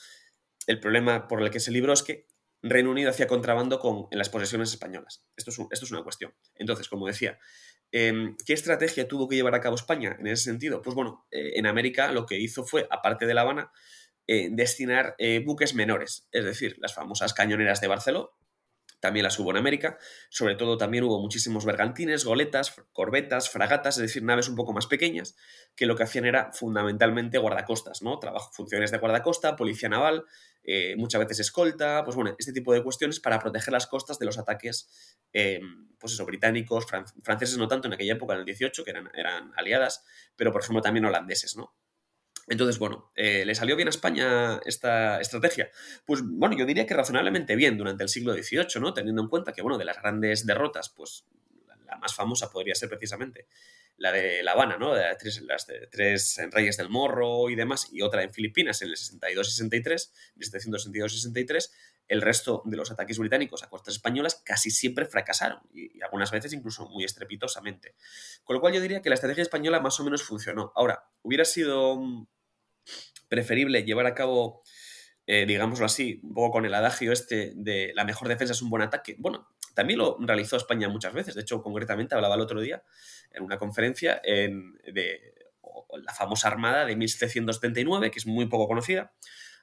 el problema por el que se libró es que Reino Unido hacía contrabando con, en las posesiones españolas. Esto es, esto es una cuestión. Entonces, como decía, em, ¿qué estrategia tuvo que llevar a cabo España en ese sentido? Pues bueno, eh, en América lo que hizo fue, aparte de La Habana, eh, destinar buques menores, es decir, las famosas cañoneras de Barcelona, también las hubo en América. Sobre todo también hubo muchísimos bergantines, goletas, corbetas, fragatas, es decir, naves un poco más pequeñas, que lo que hacían era fundamentalmente guardacostas, ¿no? Trabajo, funciones de guardacosta, policía naval, eh, muchas veces escolta, pues bueno, este tipo de cuestiones para proteger las costas de los ataques, eh, pues eso, británicos, franceses no tanto en aquella época, en el 18, que eran, aliadas, pero por ejemplo también holandeses, ¿no? Entonces, bueno, eh, ¿le salió bien a España esta estrategia? Pues bueno, yo diría que razonablemente bien durante el siglo XVIII, ¿no? Teniendo en cuenta que, bueno, de las grandes derrotas, pues la más famosa podría ser precisamente la de La Habana, ¿no? De las, tres, reyes del Morro y demás, y otra en Filipinas en el 62-63, 1762-63, el resto de los ataques británicos a costas españolas casi siempre fracasaron, y, algunas veces incluso muy estrepitosamente. Con lo cual yo diría que la estrategia española más o menos funcionó. Ahora, hubiera sido preferible llevar a cabo, eh, digámoslo así, un poco con el adagio este de la mejor defensa es un buen ataque. Bueno, también lo realizó España muchas veces. De hecho, concretamente hablaba el otro día en una conferencia de la famosa Armada de 1779, que es muy poco conocida,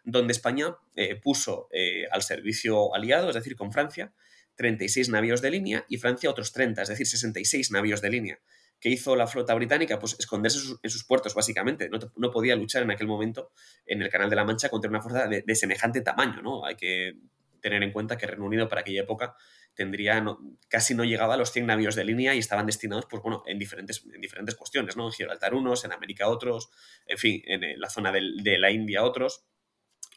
donde España eh, puso eh, al servicio aliado, es decir, con Francia, 36 navíos de línea y Francia otros 30, es decir, 66 navíos de línea. ¿Qué hizo la flota británica? Pues esconderse en sus puertos, básicamente. No, podía luchar en aquel momento en el Canal de la Mancha contra una fuerza de, semejante tamaño, ¿no? Hay que tener en cuenta que Reino Unido para aquella época tendría casi no llegaba a los 100 navíos de línea y estaban destinados, pues bueno, en diferentes, en diferentes cuestiones, ¿no? En Gibraltar unos, en América otros, en fin, en la zona de la India otros.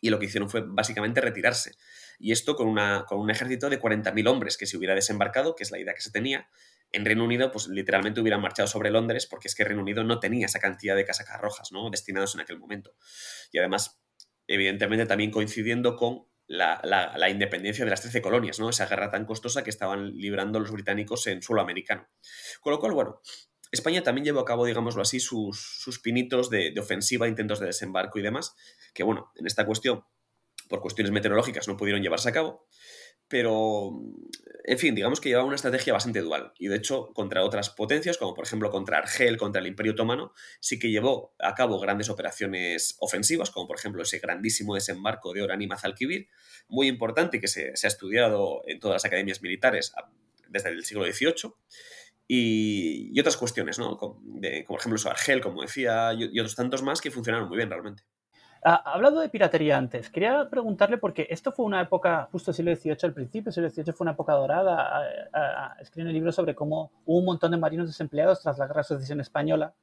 Y lo que hicieron fue básicamente retirarse. Y esto con, una, con un ejército de 40.000 hombres que se hubiera desembarcado, que es la idea que se tenía, en Reino Unido, pues literalmente hubieran marchado sobre Londres, porque es que Reino Unido no tenía esa cantidad de casacas rojas, ¿no? Destinados en aquel momento. Y además, evidentemente, también coincidiendo con la, independencia de las 13 colonias, ¿no? Esa guerra tan costosa que estaban librando los británicos en suelo americano. Con lo cual, bueno, España también llevó a cabo, digámoslo así, sus, pinitos de, ofensiva, intentos de desembarco y demás, que bueno, en esta cuestión, por cuestiones meteorológicas, no pudieron llevarse a cabo pero, en fin, digamos que llevaba una estrategia bastante dual. Y de hecho, contra otras potencias, como por ejemplo contra Argel, contra el Imperio Otomano, sí que llevó a cabo grandes operaciones ofensivas, como por ejemplo ese grandísimo desembarco de Orán y Mazalquivir, muy importante que se, ha estudiado en todas las academias militares desde el siglo XVIII. Y, otras cuestiones, ¿no? Como, por ejemplo eso, Argel, como decía, y otros tantos más que funcionaron muy bien realmente. Ha hablado de piratería antes. Quería preguntarle porque esto fue una época, justo el siglo XVIII al principio, el siglo XVIII fue una época dorada. Escribió un libro sobre cómo hubo un montón de marinos desempleados tras la Guerra de Sucesión Española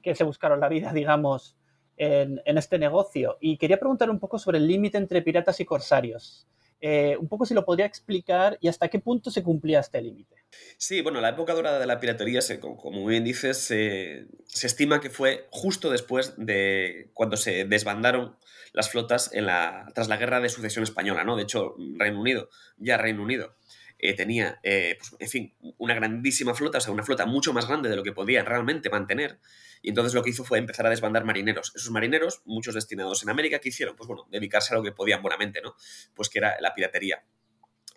que se buscaron la vida, digamos, en, en este negocio. Y quería preguntar un poco sobre el límite entre piratas y corsarios. Eh, un poco si lo podría explicar y hasta qué punto se cumplía este límite. Sí, bueno, la época dorada de la piratería, como bien dices, se, estima que fue justo después de cuando se desbandaron las flotas en la, tras la guerra de sucesión española, ¿no? De hecho, Reino Unido, ya Reino Unido, eh, tenía, eh, pues, en fin, una grandísima flota, o sea, una flota mucho más grande de lo que podía realmente mantener. Y entonces lo que hizo fue empezar a desbandar marineros. Esos marineros, muchos destinados en América, ¿qué hicieron? Pues bueno, dedicarse a lo que podían buenamente, ¿no? Pues que era la piratería.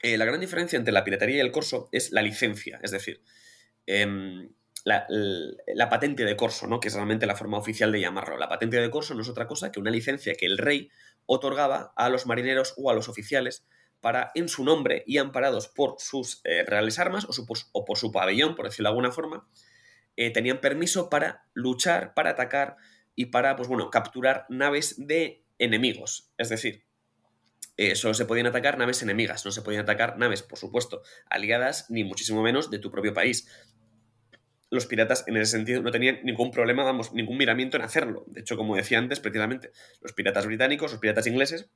Eh, la gran diferencia entre la piratería y el corso es la licencia, es decir, em, la, la, patente de corso, ¿no? que es realmente la forma oficial de llamarlo. La patente de corso no es otra cosa que una licencia que el rey otorgaba a los marineros o a los oficiales para, en su nombre y amparados por sus eh, reales armas o, por su pabellón, por decirlo de alguna forma, eh, tenían permiso para luchar, para atacar y para, pues bueno, capturar naves de enemigos. Es decir, eh, solo se podían atacar naves enemigas, no se podían atacar naves, por supuesto, aliadas, ni muchísimo menos de tu propio país. Los piratas, en ese sentido, no tenían ningún problema, vamos, ningún miramiento en hacerlo. De hecho, como decía antes, precisamente, los piratas británicos, los piratas ingleses,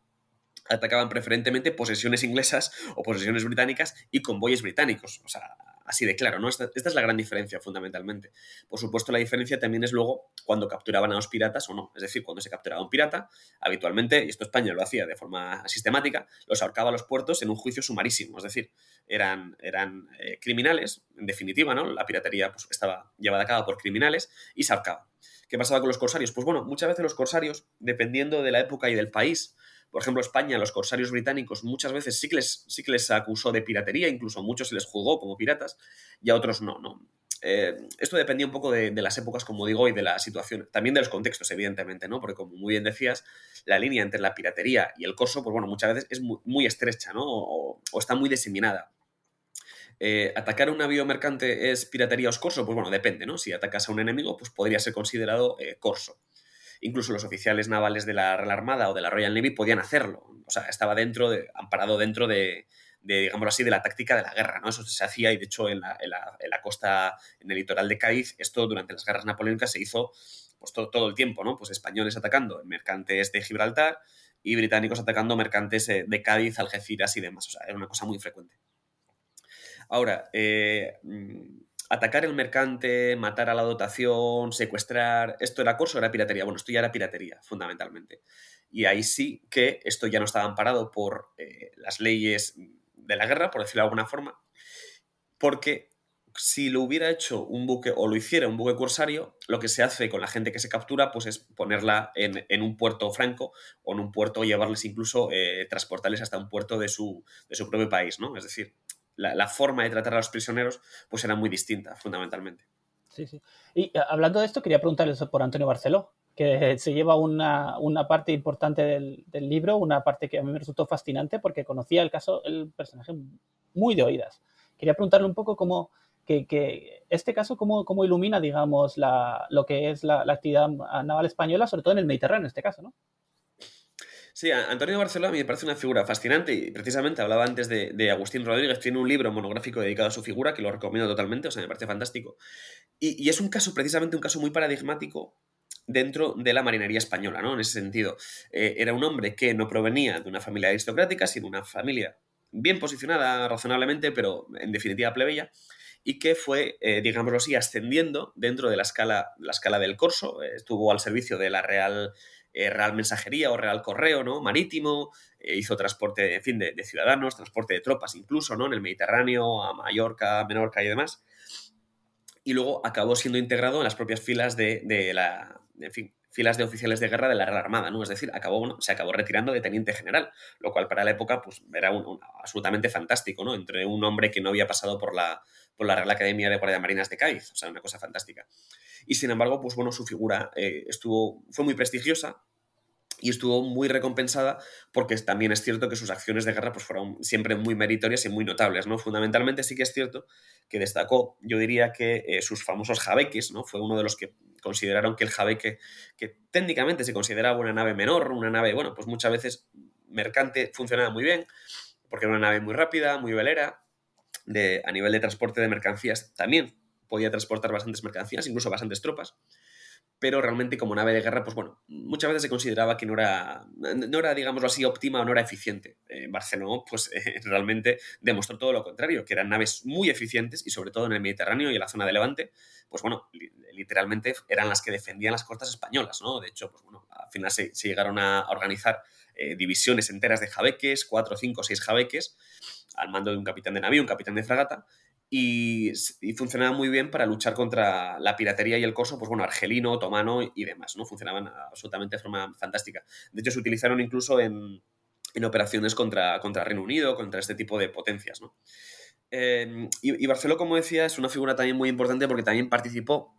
atacaban preferentemente posesiones inglesas o posesiones británicas y convoyes británicos. O sea, así de claro, ¿no? Esta, es la gran diferencia, fundamentalmente. Por supuesto, la diferencia también es luego cuando capturaban a los piratas o no. Es decir, cuando se capturaba un pirata, habitualmente, y esto España lo hacía de forma sistemática, los ahorcaba a los puertos en un juicio sumarísimo. Es decir, eran, eran eh, criminales, en definitiva, ¿no? La piratería pues, estaba llevada a cabo por criminales y se ahorcaba. ¿Qué pasaba con los corsarios? Pues bueno, muchas veces los corsarios, dependiendo de la época y del país, por ejemplo, España, los corsarios británicos muchas veces sí que les, sí les acusó de piratería, incluso a muchos se les juzgó como piratas y a otros no, ¿no? Eh, esto dependía un poco de, las épocas, como digo, y de la situación, también de los contextos, evidentemente, ¿no? Porque como muy bien decías, la línea entre la piratería y el corso, pues bueno, muchas veces es muy, estrecha, ¿no? O, está muy diseminada. Eh, ¿Atacar a un navío mercante es piratería o corso? Pues bueno, depende, ¿no? Si atacas a un enemigo, pues podría ser considerado eh, corso. Incluso los oficiales navales de la Real Armada o de la Royal Navy podían hacerlo. O sea, estaba dentro de, amparado dentro de, de, digámoslo así, de la táctica de la guerra, ¿no? Eso se hacía y de hecho en la, costa, en el litoral de Cádiz, esto durante las guerras napoleónicas se hizo pues todo, todo el tiempo, ¿no? Pues españoles atacando mercantes de Gibraltar y británicos atacando mercantes eh, de Cádiz, Algeciras y demás. O sea, era una cosa muy frecuente. Ahora, eh, atacar el mercante, matar a la dotación, secuestrar, ¿esto era corso o era piratería? Bueno, esto ya era piratería, fundamentalmente. Y ahí sí que esto ya no estaba amparado por eh, las leyes de la guerra, por decirlo de alguna forma, porque si lo hubiera hecho un buque o lo hiciera un buque corsario, lo que se hace con la gente que se captura, pues es ponerla en, un puerto franco o en un puerto, llevarles incluso, eh, transportarles hasta un puerto de su, de su propio país, ¿no? Es decir, la, forma de tratar a los prisioneros pues era muy distinta, fundamentalmente. Sí, sí. Y eh, hablando de esto, quería preguntarles por Antonio Barceló, que se lleva una, parte importante del, libro, una parte que a mí me resultó fascinante porque conocía el caso, el personaje muy de oídas. Quería preguntarle un poco cómo, que, este caso, cómo, cómo ilumina, digamos, la, lo que es la, la, actividad naval española, sobre todo en el Mediterráneo, en este caso, ¿no? Sí, Antonio Barceló a mí me parece una figura fascinante y precisamente hablaba antes de, Agustín Rodríguez, tiene un libro monográfico dedicado a su figura que lo recomiendo totalmente, o sea, me parece fantástico. Y, es un caso, precisamente un caso muy paradigmático dentro de la marinería española, ¿no? En ese sentido, eh, era un hombre que no provenía de una familia aristocrática, sino una familia bien posicionada razonablemente, pero en definitiva plebeya, y que fue, eh, digámoslo así, ascendiendo dentro de la escala, la escala del corso, eh, estuvo al servicio de la Real eh, Real Mensajería o Real Correo, ¿no? Marítimo, eh, hizo transporte, en fin, de, ciudadanos, transporte de tropas incluso, ¿no? En el Mediterráneo, a Mallorca, Menorca y demás. Y luego acabó siendo integrado en las propias filas de, la, en fin, filas de oficiales de guerra de la Real Armada, ¿no? Es decir, acabó, se acabó retirando de teniente general, lo cual para la época pues, era un, absolutamente fantástico, ¿no? Entre un hombre que no había pasado por la, por la Real Academia de Guardia Marinas de Cádiz, o sea, una cosa fantástica. Y sin embargo, pues bueno, su figura eh, estuvo, fue muy prestigiosa, y estuvo muy recompensada porque también es cierto que sus acciones de guerra pues, fueron siempre muy meritorias y muy notables. ¿no? Fundamentalmente sí que es cierto que destacó, yo diría que eh, sus famosos jabeques, ¿no? fue uno de los que consideraron que el jabeque, que técnicamente se consideraba una nave menor, una nave, bueno, pues muchas veces mercante, funcionaba muy bien, porque era una nave muy rápida, muy velera, de, a nivel de transporte de mercancías también podía transportar bastantes mercancías, incluso bastantes tropas pero realmente como nave de guerra, pues bueno, muchas veces se consideraba que no era, no era digámoslo así, óptima o no era eficiente. Eh, Barcelona, pues eh, realmente demostró todo lo contrario, que eran naves muy eficientes y sobre todo en el Mediterráneo y en la zona de Levante, pues bueno, literalmente eran las que defendían las costas españolas, ¿no? De hecho, pues bueno, al final se, llegaron a organizar eh, divisiones enteras de jabeques, cuatro, cinco, seis jabeques, al mando de un capitán de navío, un capitán de fragata, y, funcionaba muy bien para luchar contra la piratería y el corso, pues bueno, argelino, otomano y demás, ¿no? Funcionaban absolutamente de forma fantástica. De hecho, se utilizaron incluso en, operaciones contra, contra Reino Unido, contra este tipo de potencias, ¿no? Em, y, Barceló, como decía, es una figura también muy importante porque también participó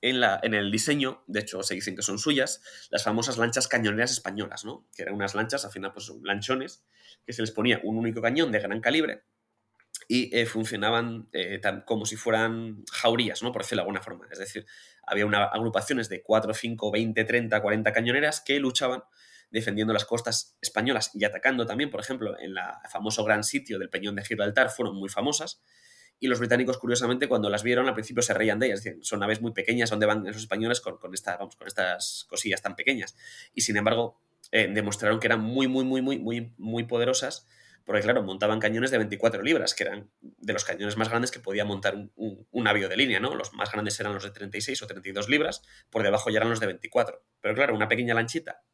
en, la, en, el diseño, de hecho se dicen que son suyas, las famosas lanchas cañoneras españolas, ¿no? Que eran unas lanchas, al final pues lanchones, que se les ponía un único cañón de gran calibre y eh, funcionaban eh, como si fueran jaurías, ¿no? por decirlo de alguna forma. Es decir, había agrupaciones de 4, 5, 20, 30, 40 cañoneras que luchaban defendiendo las costas españolas y atacando también, por ejemplo, en la famoso gran sitio del Peñón de Gibraltar, fueron muy famosas. Y los británicos, curiosamente, cuando las vieron, al principio se reían de ellas. Son naves muy pequeñas, ¿dónde van esos españoles con, con, vamos, con estas cosillas tan pequeñas? Y sin embargo, eh, demostraron que eran muy, muy, muy, muy, muy, muy poderosas porque claro, montaban cañones de 24 libras, que eran de los cañones más grandes que podía montar un, navío de línea, ¿no? Los más grandes eran los de 36 o 32 libras, por debajo ya eran los de 24. Pero claro, una pequeña lanchita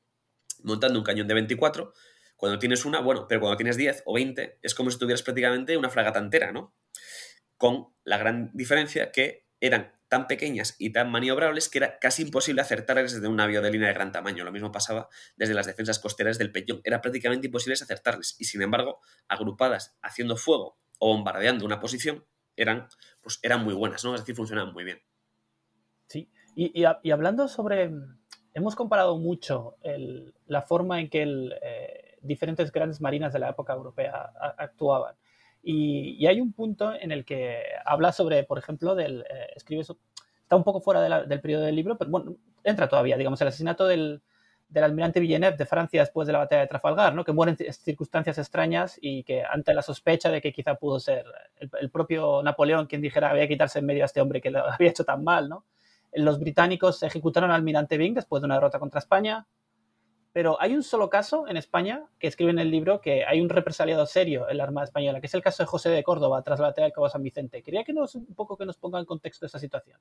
montando un cañón de 24, cuando tienes una, bueno, pero cuando tienes 10 o 20, es como si tuvieras prácticamente una fragata entera, ¿no? Con la gran diferencia que eran tan pequeñas y tan maniobrables que era casi imposible acertarles desde un navío de línea de gran tamaño. Lo mismo pasaba desde las defensas costeras del Peñón. Era prácticamente imposible acertarles y, sin embargo, agrupadas haciendo fuego o bombardeando una posición, eran, pues, eran muy buenas, ¿no? Es decir, funcionaban muy bien. Sí, y, hablando sobre... Hemos comparado mucho la forma en que el, eh, diferentes grandes marinas de la época europea actuaban. Y, hay un punto en el que habla sobre, por ejemplo, del, eh, escribe está un poco fuera del periodo del libro, pero bueno, entra todavía, digamos, el asesinato del, del, almirante Villeneuve de Francia después de la batalla de Trafalgar, ¿no? que muere en circunstancias extrañas y que ante la sospecha de que quizá pudo ser el, propio Napoleón quien dijera había que quitarse en medio a este hombre que lo había hecho tan mal, ¿no? Los británicos ejecutaron al almirante Byng después de una derrota contra España, pero hay un solo caso en España que escribe en el libro que hay un represaliado serio en la Armada Española, que es el caso de José de Córdoba tras la Cabo San Vicente. Quería que nos un poco que nos ponga en contexto esa situación.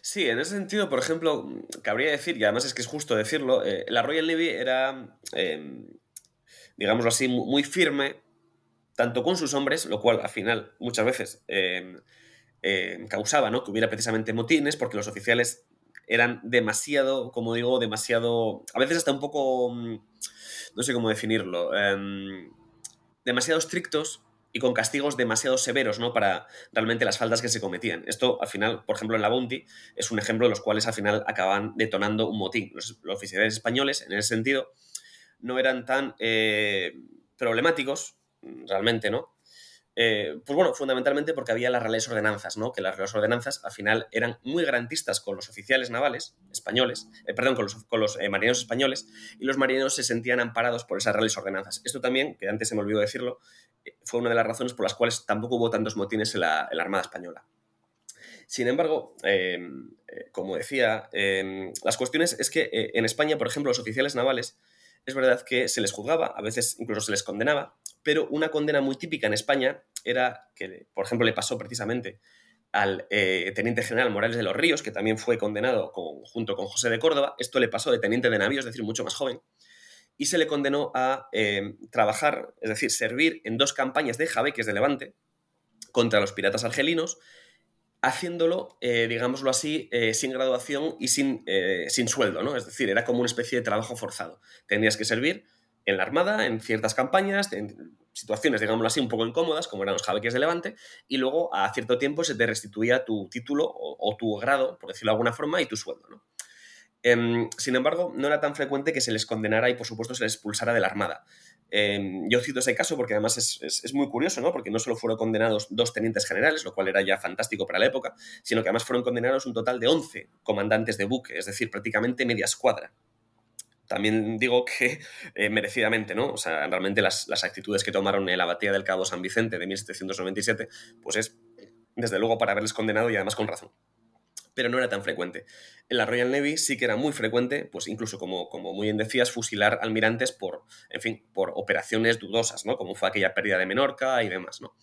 Sí, en ese sentido, por ejemplo, cabría decir, y además es que es justo decirlo, eh, la Royal Navy era, em, digámoslo así, muy firme, tanto con sus hombres, lo cual al final muchas veces em, em, causaba ¿no? que hubiera precisamente motines, porque los oficiales eran demasiado, como digo, demasiado, a veces hasta un poco, mm, no sé cómo definirlo, em, demasiado estrictos y con castigos demasiado severos, ¿no? Para realmente las faltas que se cometían. Esto, al final, por ejemplo, en la Bounty, es un ejemplo de los cuales al final acaban detonando un motín. Los, oficiales españoles, en ese sentido, no eran tan eh, problemáticos, realmente, ¿no? Eh, pues bueno, fundamentalmente porque había las reales ordenanzas, ¿no? Que las reales ordenanzas al final eran muy garantistas con los oficiales navales españoles, eh, perdón, con los, eh, marineros españoles, y los marineros se sentían amparados por esas reales ordenanzas. Esto también, que antes se me olvidó decirlo, fue una de las razones por las cuales tampoco hubo tantos motines en la, Armada Española. Sin embargo, em, como decía, em, las cuestiones es que en España, por ejemplo, los oficiales navales, es verdad que se les juzgaba, a veces incluso se les condenaba, pero una condena muy típica en España era que, por ejemplo, le pasó precisamente al eh, teniente general Morales de los Ríos, que también fue condenado junto con José de Córdoba, esto le pasó de teniente de navío, es decir, mucho más joven, y se le condenó a eh, trabajar, es decir, servir en dos campañas de Jabeques de Levante contra los piratas argelinos, haciéndolo, eh, digámoslo así, sin graduación y sin, sin sueldo, ¿no? Es decir, era como una especie de trabajo forzado. Tenías que servir en la Armada, en ciertas campañas, en situaciones, digámoslo así, un poco incómodas, como eran los jabeques de Levante, y luego a cierto tiempo se te restituía tu título o, tu grado, por decirlo de alguna forma, y tu sueldo. ¿no? Em, sin embargo, no era tan frecuente que se les condenara y, por supuesto, se les expulsara de la Armada. Em, yo cito ese caso porque además es, muy curioso, ¿no? Porque no solo fueron condenados dos tenientes generales, lo cual era ya fantástico para la época, sino que además fueron condenados un total de 11 comandantes de buque, es decir, prácticamente media escuadra también digo que eh, merecidamente, ¿no? O sea, realmente las, actitudes que tomaron en la batalla del Cabo San Vicente de 1797, pues es, desde luego, para haberles condenado y además con razón. Pero no era tan frecuente. En la Royal Navy sí que era muy frecuente, pues incluso como, como muy bien decías, fusilar almirantes por, en fin, por operaciones dudosas, ¿no? Como fue aquella pérdida de Menorca y demás, ¿no?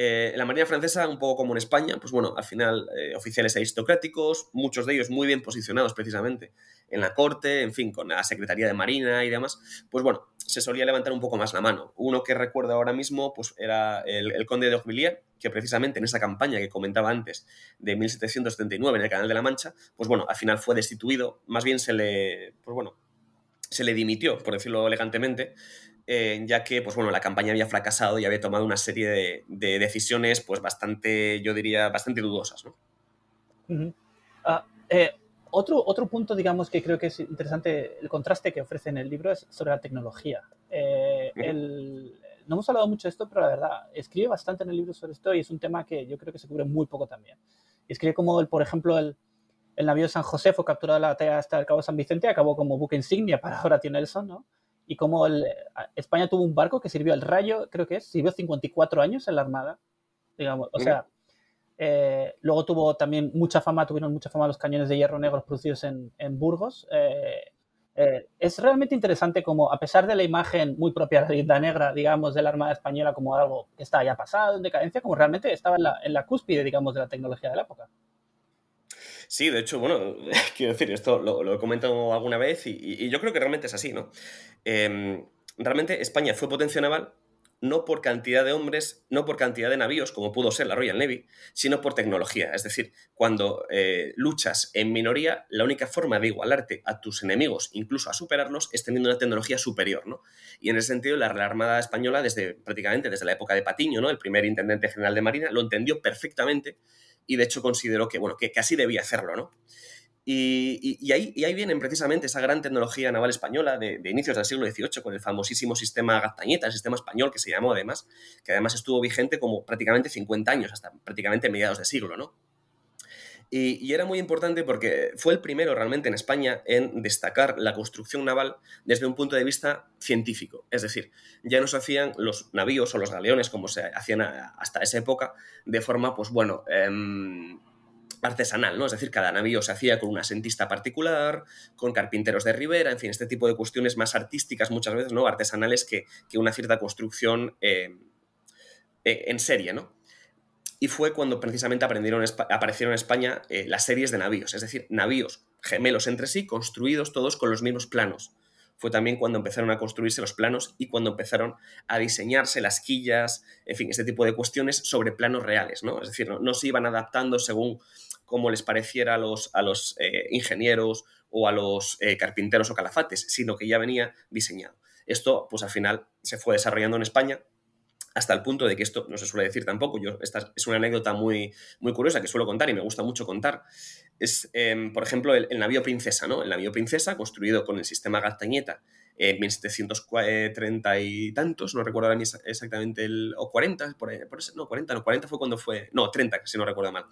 Eh, en la Marina Francesa, un poco como en España, pues bueno, al final eh, oficiales aristocráticos, muchos de ellos muy bien posicionados precisamente en la corte, en fin, con la Secretaría de Marina y demás, pues bueno, se solía levantar un poco más la mano. Uno que recuerdo ahora mismo pues era el, conde de Orvilliers, que precisamente en esa campaña que comentaba antes de 1779 en el Canal de la Mancha, pues bueno, al final fue destituido, más bien se le, pues bueno, se le dimitió, por decirlo elegantemente, eh, ya que pues bueno, la campaña había fracasado y había tomado una serie de, decisiones pues bastante, yo diría, bastante dudosas. ¿no? Otro, otro punto, digamos, que creo que es interesante, el contraste que ofrece en el libro es sobre la tecnología. Eh, no hemos hablado mucho de esto, pero la verdad, escribe bastante en el libro sobre esto y es un tema que yo creo que se cubre muy poco también. Escribe como, el, por ejemplo, el, el navío San José fue capturado en la batalla hasta el Cabo San Vicente, acabó como buque insignia para Horatio Nelson, ¿no? Y como el, España tuvo un barco que sirvió al Rayo, creo que es, sirvió 54 años en la Armada, digamos, o sea, eh, luego tuvo también mucha fama, tuvieron mucha fama los cañones de hierro negros producidos en, Burgos. Eh, Eh, es realmente interesante como, a pesar de la imagen muy propia de la Linda Negra, digamos, de la Armada Española como algo que está ya pasado, en decadencia, como realmente estaba en la, en la cúspide, digamos, de la tecnología de la época. Sí, de hecho, bueno, quiero decir, esto lo, he comentado alguna vez y, yo creo que realmente es así, ¿no? Em, realmente España fue potencia naval no por cantidad de hombres, no por cantidad de navíos, como pudo ser la Royal Navy, sino por tecnología. Es decir, cuando eh, luchas en minoría, la única forma de igualarte a tus enemigos, incluso a superarlos, es teniendo una tecnología superior. ¿no? Y en ese sentido, la Armada Española, desde prácticamente desde la época de Patiño, ¿no? el primer intendente general de Marina, lo entendió perfectamente y de hecho consideró que, bueno, que, que así debía hacerlo. ¿no? Y, ahí, ahí, vienen precisamente esa gran tecnología naval española de, inicios del siglo XVIII con el famosísimo sistema Gaztañeta, el sistema español que se llamó además, que además estuvo vigente como prácticamente 50 años, hasta prácticamente mediados de siglo, ¿no? Y, era muy importante porque fue el primero realmente en España en destacar la construcción naval desde un punto de vista científico. Es decir, ya no se hacían los navíos o los galeones como se hacían hasta esa época de forma, pues bueno, em, artesanal, ¿no? Es decir, cada navío se hacía con un asentista particular, con carpinteros de ribera, en fin, este tipo de cuestiones más artísticas muchas veces, ¿no? Artesanales que, una cierta construcción eh, eh, en serie, ¿no? Y fue cuando precisamente aparecieron en España eh, las series de navíos, es decir, navíos gemelos entre sí, construidos todos con los mismos planos. Fue también cuando empezaron a construirse los planos y cuando empezaron a diseñarse las quillas, en fin, este tipo de cuestiones sobre planos reales, ¿no? Es decir, no se iban adaptando según como les pareciera a los, a los eh, ingenieros o a los eh, carpinteros o calafates, sino que ya venía diseñado. Esto, pues al final, se fue desarrollando en España hasta el punto de que esto no se suele decir tampoco. Yo, esta es una anécdota muy, muy curiosa que suelo contar y me gusta mucho contar. Es, em, por ejemplo, el, navío Princesa, ¿no? El navío Princesa, construido con el sistema Gaztañeta en 1730 y tantos, no recuerdo exactamente el. o 40, por, por no, 40, no, 40 fue cuando fue. No, 30, si no recuerdo mal.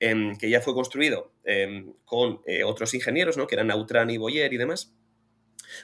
Em, que ya fue construido em, con eh, otros ingenieros, ¿no? que eran Nautran y Boyer y demás,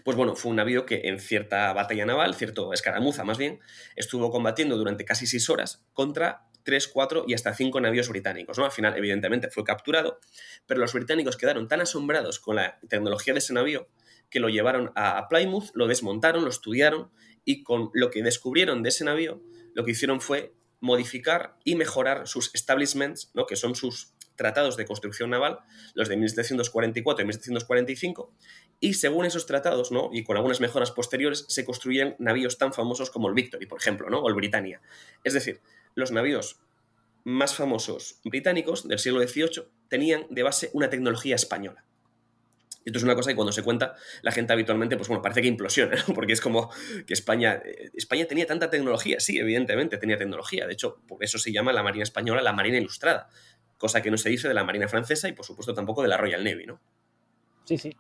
pues bueno, fue un navío que en cierta batalla naval, cierto escaramuza más bien, estuvo combatiendo durante casi seis horas contra tres, cuatro y hasta cinco navíos británicos. ¿no? Al final, evidentemente, fue capturado, pero los británicos quedaron tan asombrados con la tecnología de ese navío que lo llevaron a Plymouth, lo desmontaron, lo estudiaron y con lo que descubrieron de ese navío, lo que hicieron fue modificar y mejorar sus establishments, ¿no? que son sus tratados de construcción naval, los de 1744 y 1745, y según esos tratados, ¿no? y con algunas mejoras posteriores, se construían navíos tan famosos como el Victory, por ejemplo, ¿no? o el Britannia. Es decir, los navíos más famosos británicos del siglo XVIII tenían de base una tecnología española. Esto es una cosa que cuando se cuenta, la gente habitualmente, pues bueno, parece que implosiona, ¿no? Porque es como que España, eh, España tenía tanta tecnología, sí, evidentemente tenía tecnología. De hecho, por eso se llama la Marina Española la Marina Ilustrada, cosa que no se dice de la Marina Francesa y, por supuesto, tampoco de la Royal Navy, ¿no? Sí, sí.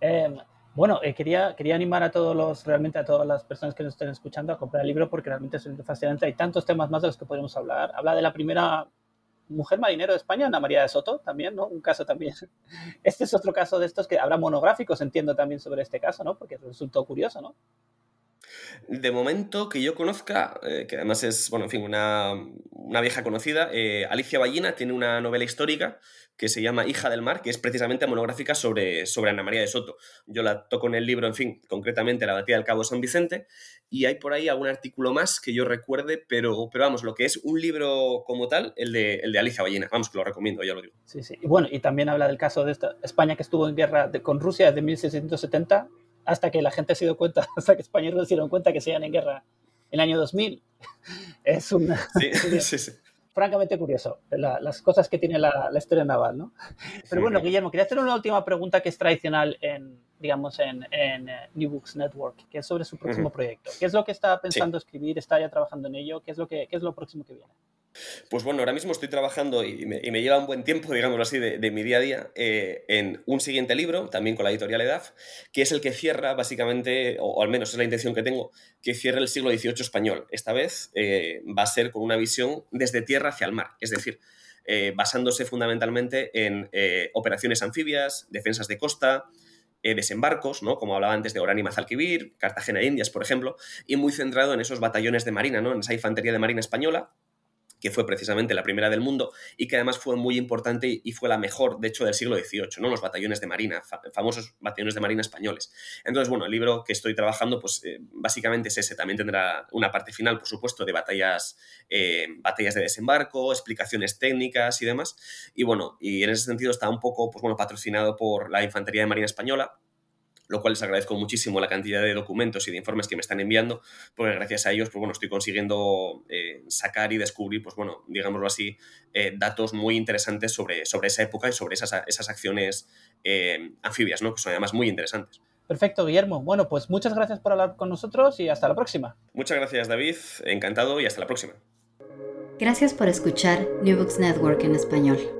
Em, bueno, eh, quería, quería animar a todos los, realmente a todas las personas que nos estén escuchando a comprar el libro porque realmente es fascinante. Hay tantos temas más de los que podemos hablar. Habla de la primera mujer marinero de España, Ana María de Soto, también, ¿no? Un caso también. Este es otro caso de estos que habrá monográficos, entiendo también sobre este caso, ¿no? Porque resultó curioso, ¿no? De momento que yo conozca, eh, que además es, bueno, en fin, una, vieja conocida, eh, Alicia Ballina tiene una novela histórica que se llama Hija del Mar, que es precisamente monográfica sobre, sobre Ana María de Soto. Yo la toco en el libro, en fin, concretamente La batida del Cabo San Vicente, y hay por ahí algún artículo más que yo recuerde, pero, pero vamos, lo que es un libro como tal, el de, el de Alicia Ballina, vamos, que lo recomiendo, ya lo digo. Sí, sí. Y bueno, y también habla del caso de esta España que estuvo en guerra con Rusia desde 1670 hasta que la gente se dio cuenta, hasta que españoles se dieron cuenta que se iban en guerra en el año 2000. Es una... Sí, sí, sí francamente curioso, las cosas que tiene la, historia naval, ¿no? Pero bueno, Guillermo, quería hacer una última pregunta que es tradicional en, digamos, en, en eh, New Books Network, que es sobre su próximo proyecto. ¿Qué es lo que está pensando escribir? ¿Está ya trabajando en ello? ¿Qué es lo, que, qué es lo próximo que viene? Pues bueno, ahora mismo estoy trabajando y me, lleva un buen tiempo, digámoslo así, de, mi día a día, eh, en un siguiente libro, también con la editorial EDAF, que es el que cierra básicamente, o, al menos es la intención que tengo, que cierre el siglo XVIII español. Esta vez eh, va a ser con una visión desde tierra hacia el mar, es decir, eh, basándose fundamentalmente en operaciones anfibias, defensas de costa, desembarcos, ¿no? como hablaba antes de Orán y Mazalquivir, Cartagena de Indias, por ejemplo, y muy centrado en esos batallones de marina, ¿no? en esa infantería de marina española que fue precisamente la primera del mundo y que además fue muy importante y fue la mejor, de hecho, del siglo XVIII, ¿no? Los batallones de marina, famosos batallones de marina españoles. Entonces, bueno, el libro que estoy trabajando, pues eh, básicamente es ese. También tendrá una parte final, por supuesto, de batallas, eh, batallas de desembarco, explicaciones técnicas y demás. Y bueno, y en ese sentido está un poco, pues bueno, patrocinado por la Infantería de Marina Española, lo cual les agradezco muchísimo la cantidad de documentos y de informes que me están enviando, porque gracias a ellos, pues bueno, estoy consiguiendo eh, sacar y descubrir, pues bueno, digámoslo así, eh, datos muy interesantes sobre, sobre esa época y sobre esas, esas acciones eh, anfibias, ¿no? Que son además muy interesantes. Perfecto, Guillermo. Bueno, pues muchas gracias por hablar con nosotros y hasta la próxima. Muchas gracias, David. Encantado y hasta la próxima. Gracias por escuchar New Books Network en español.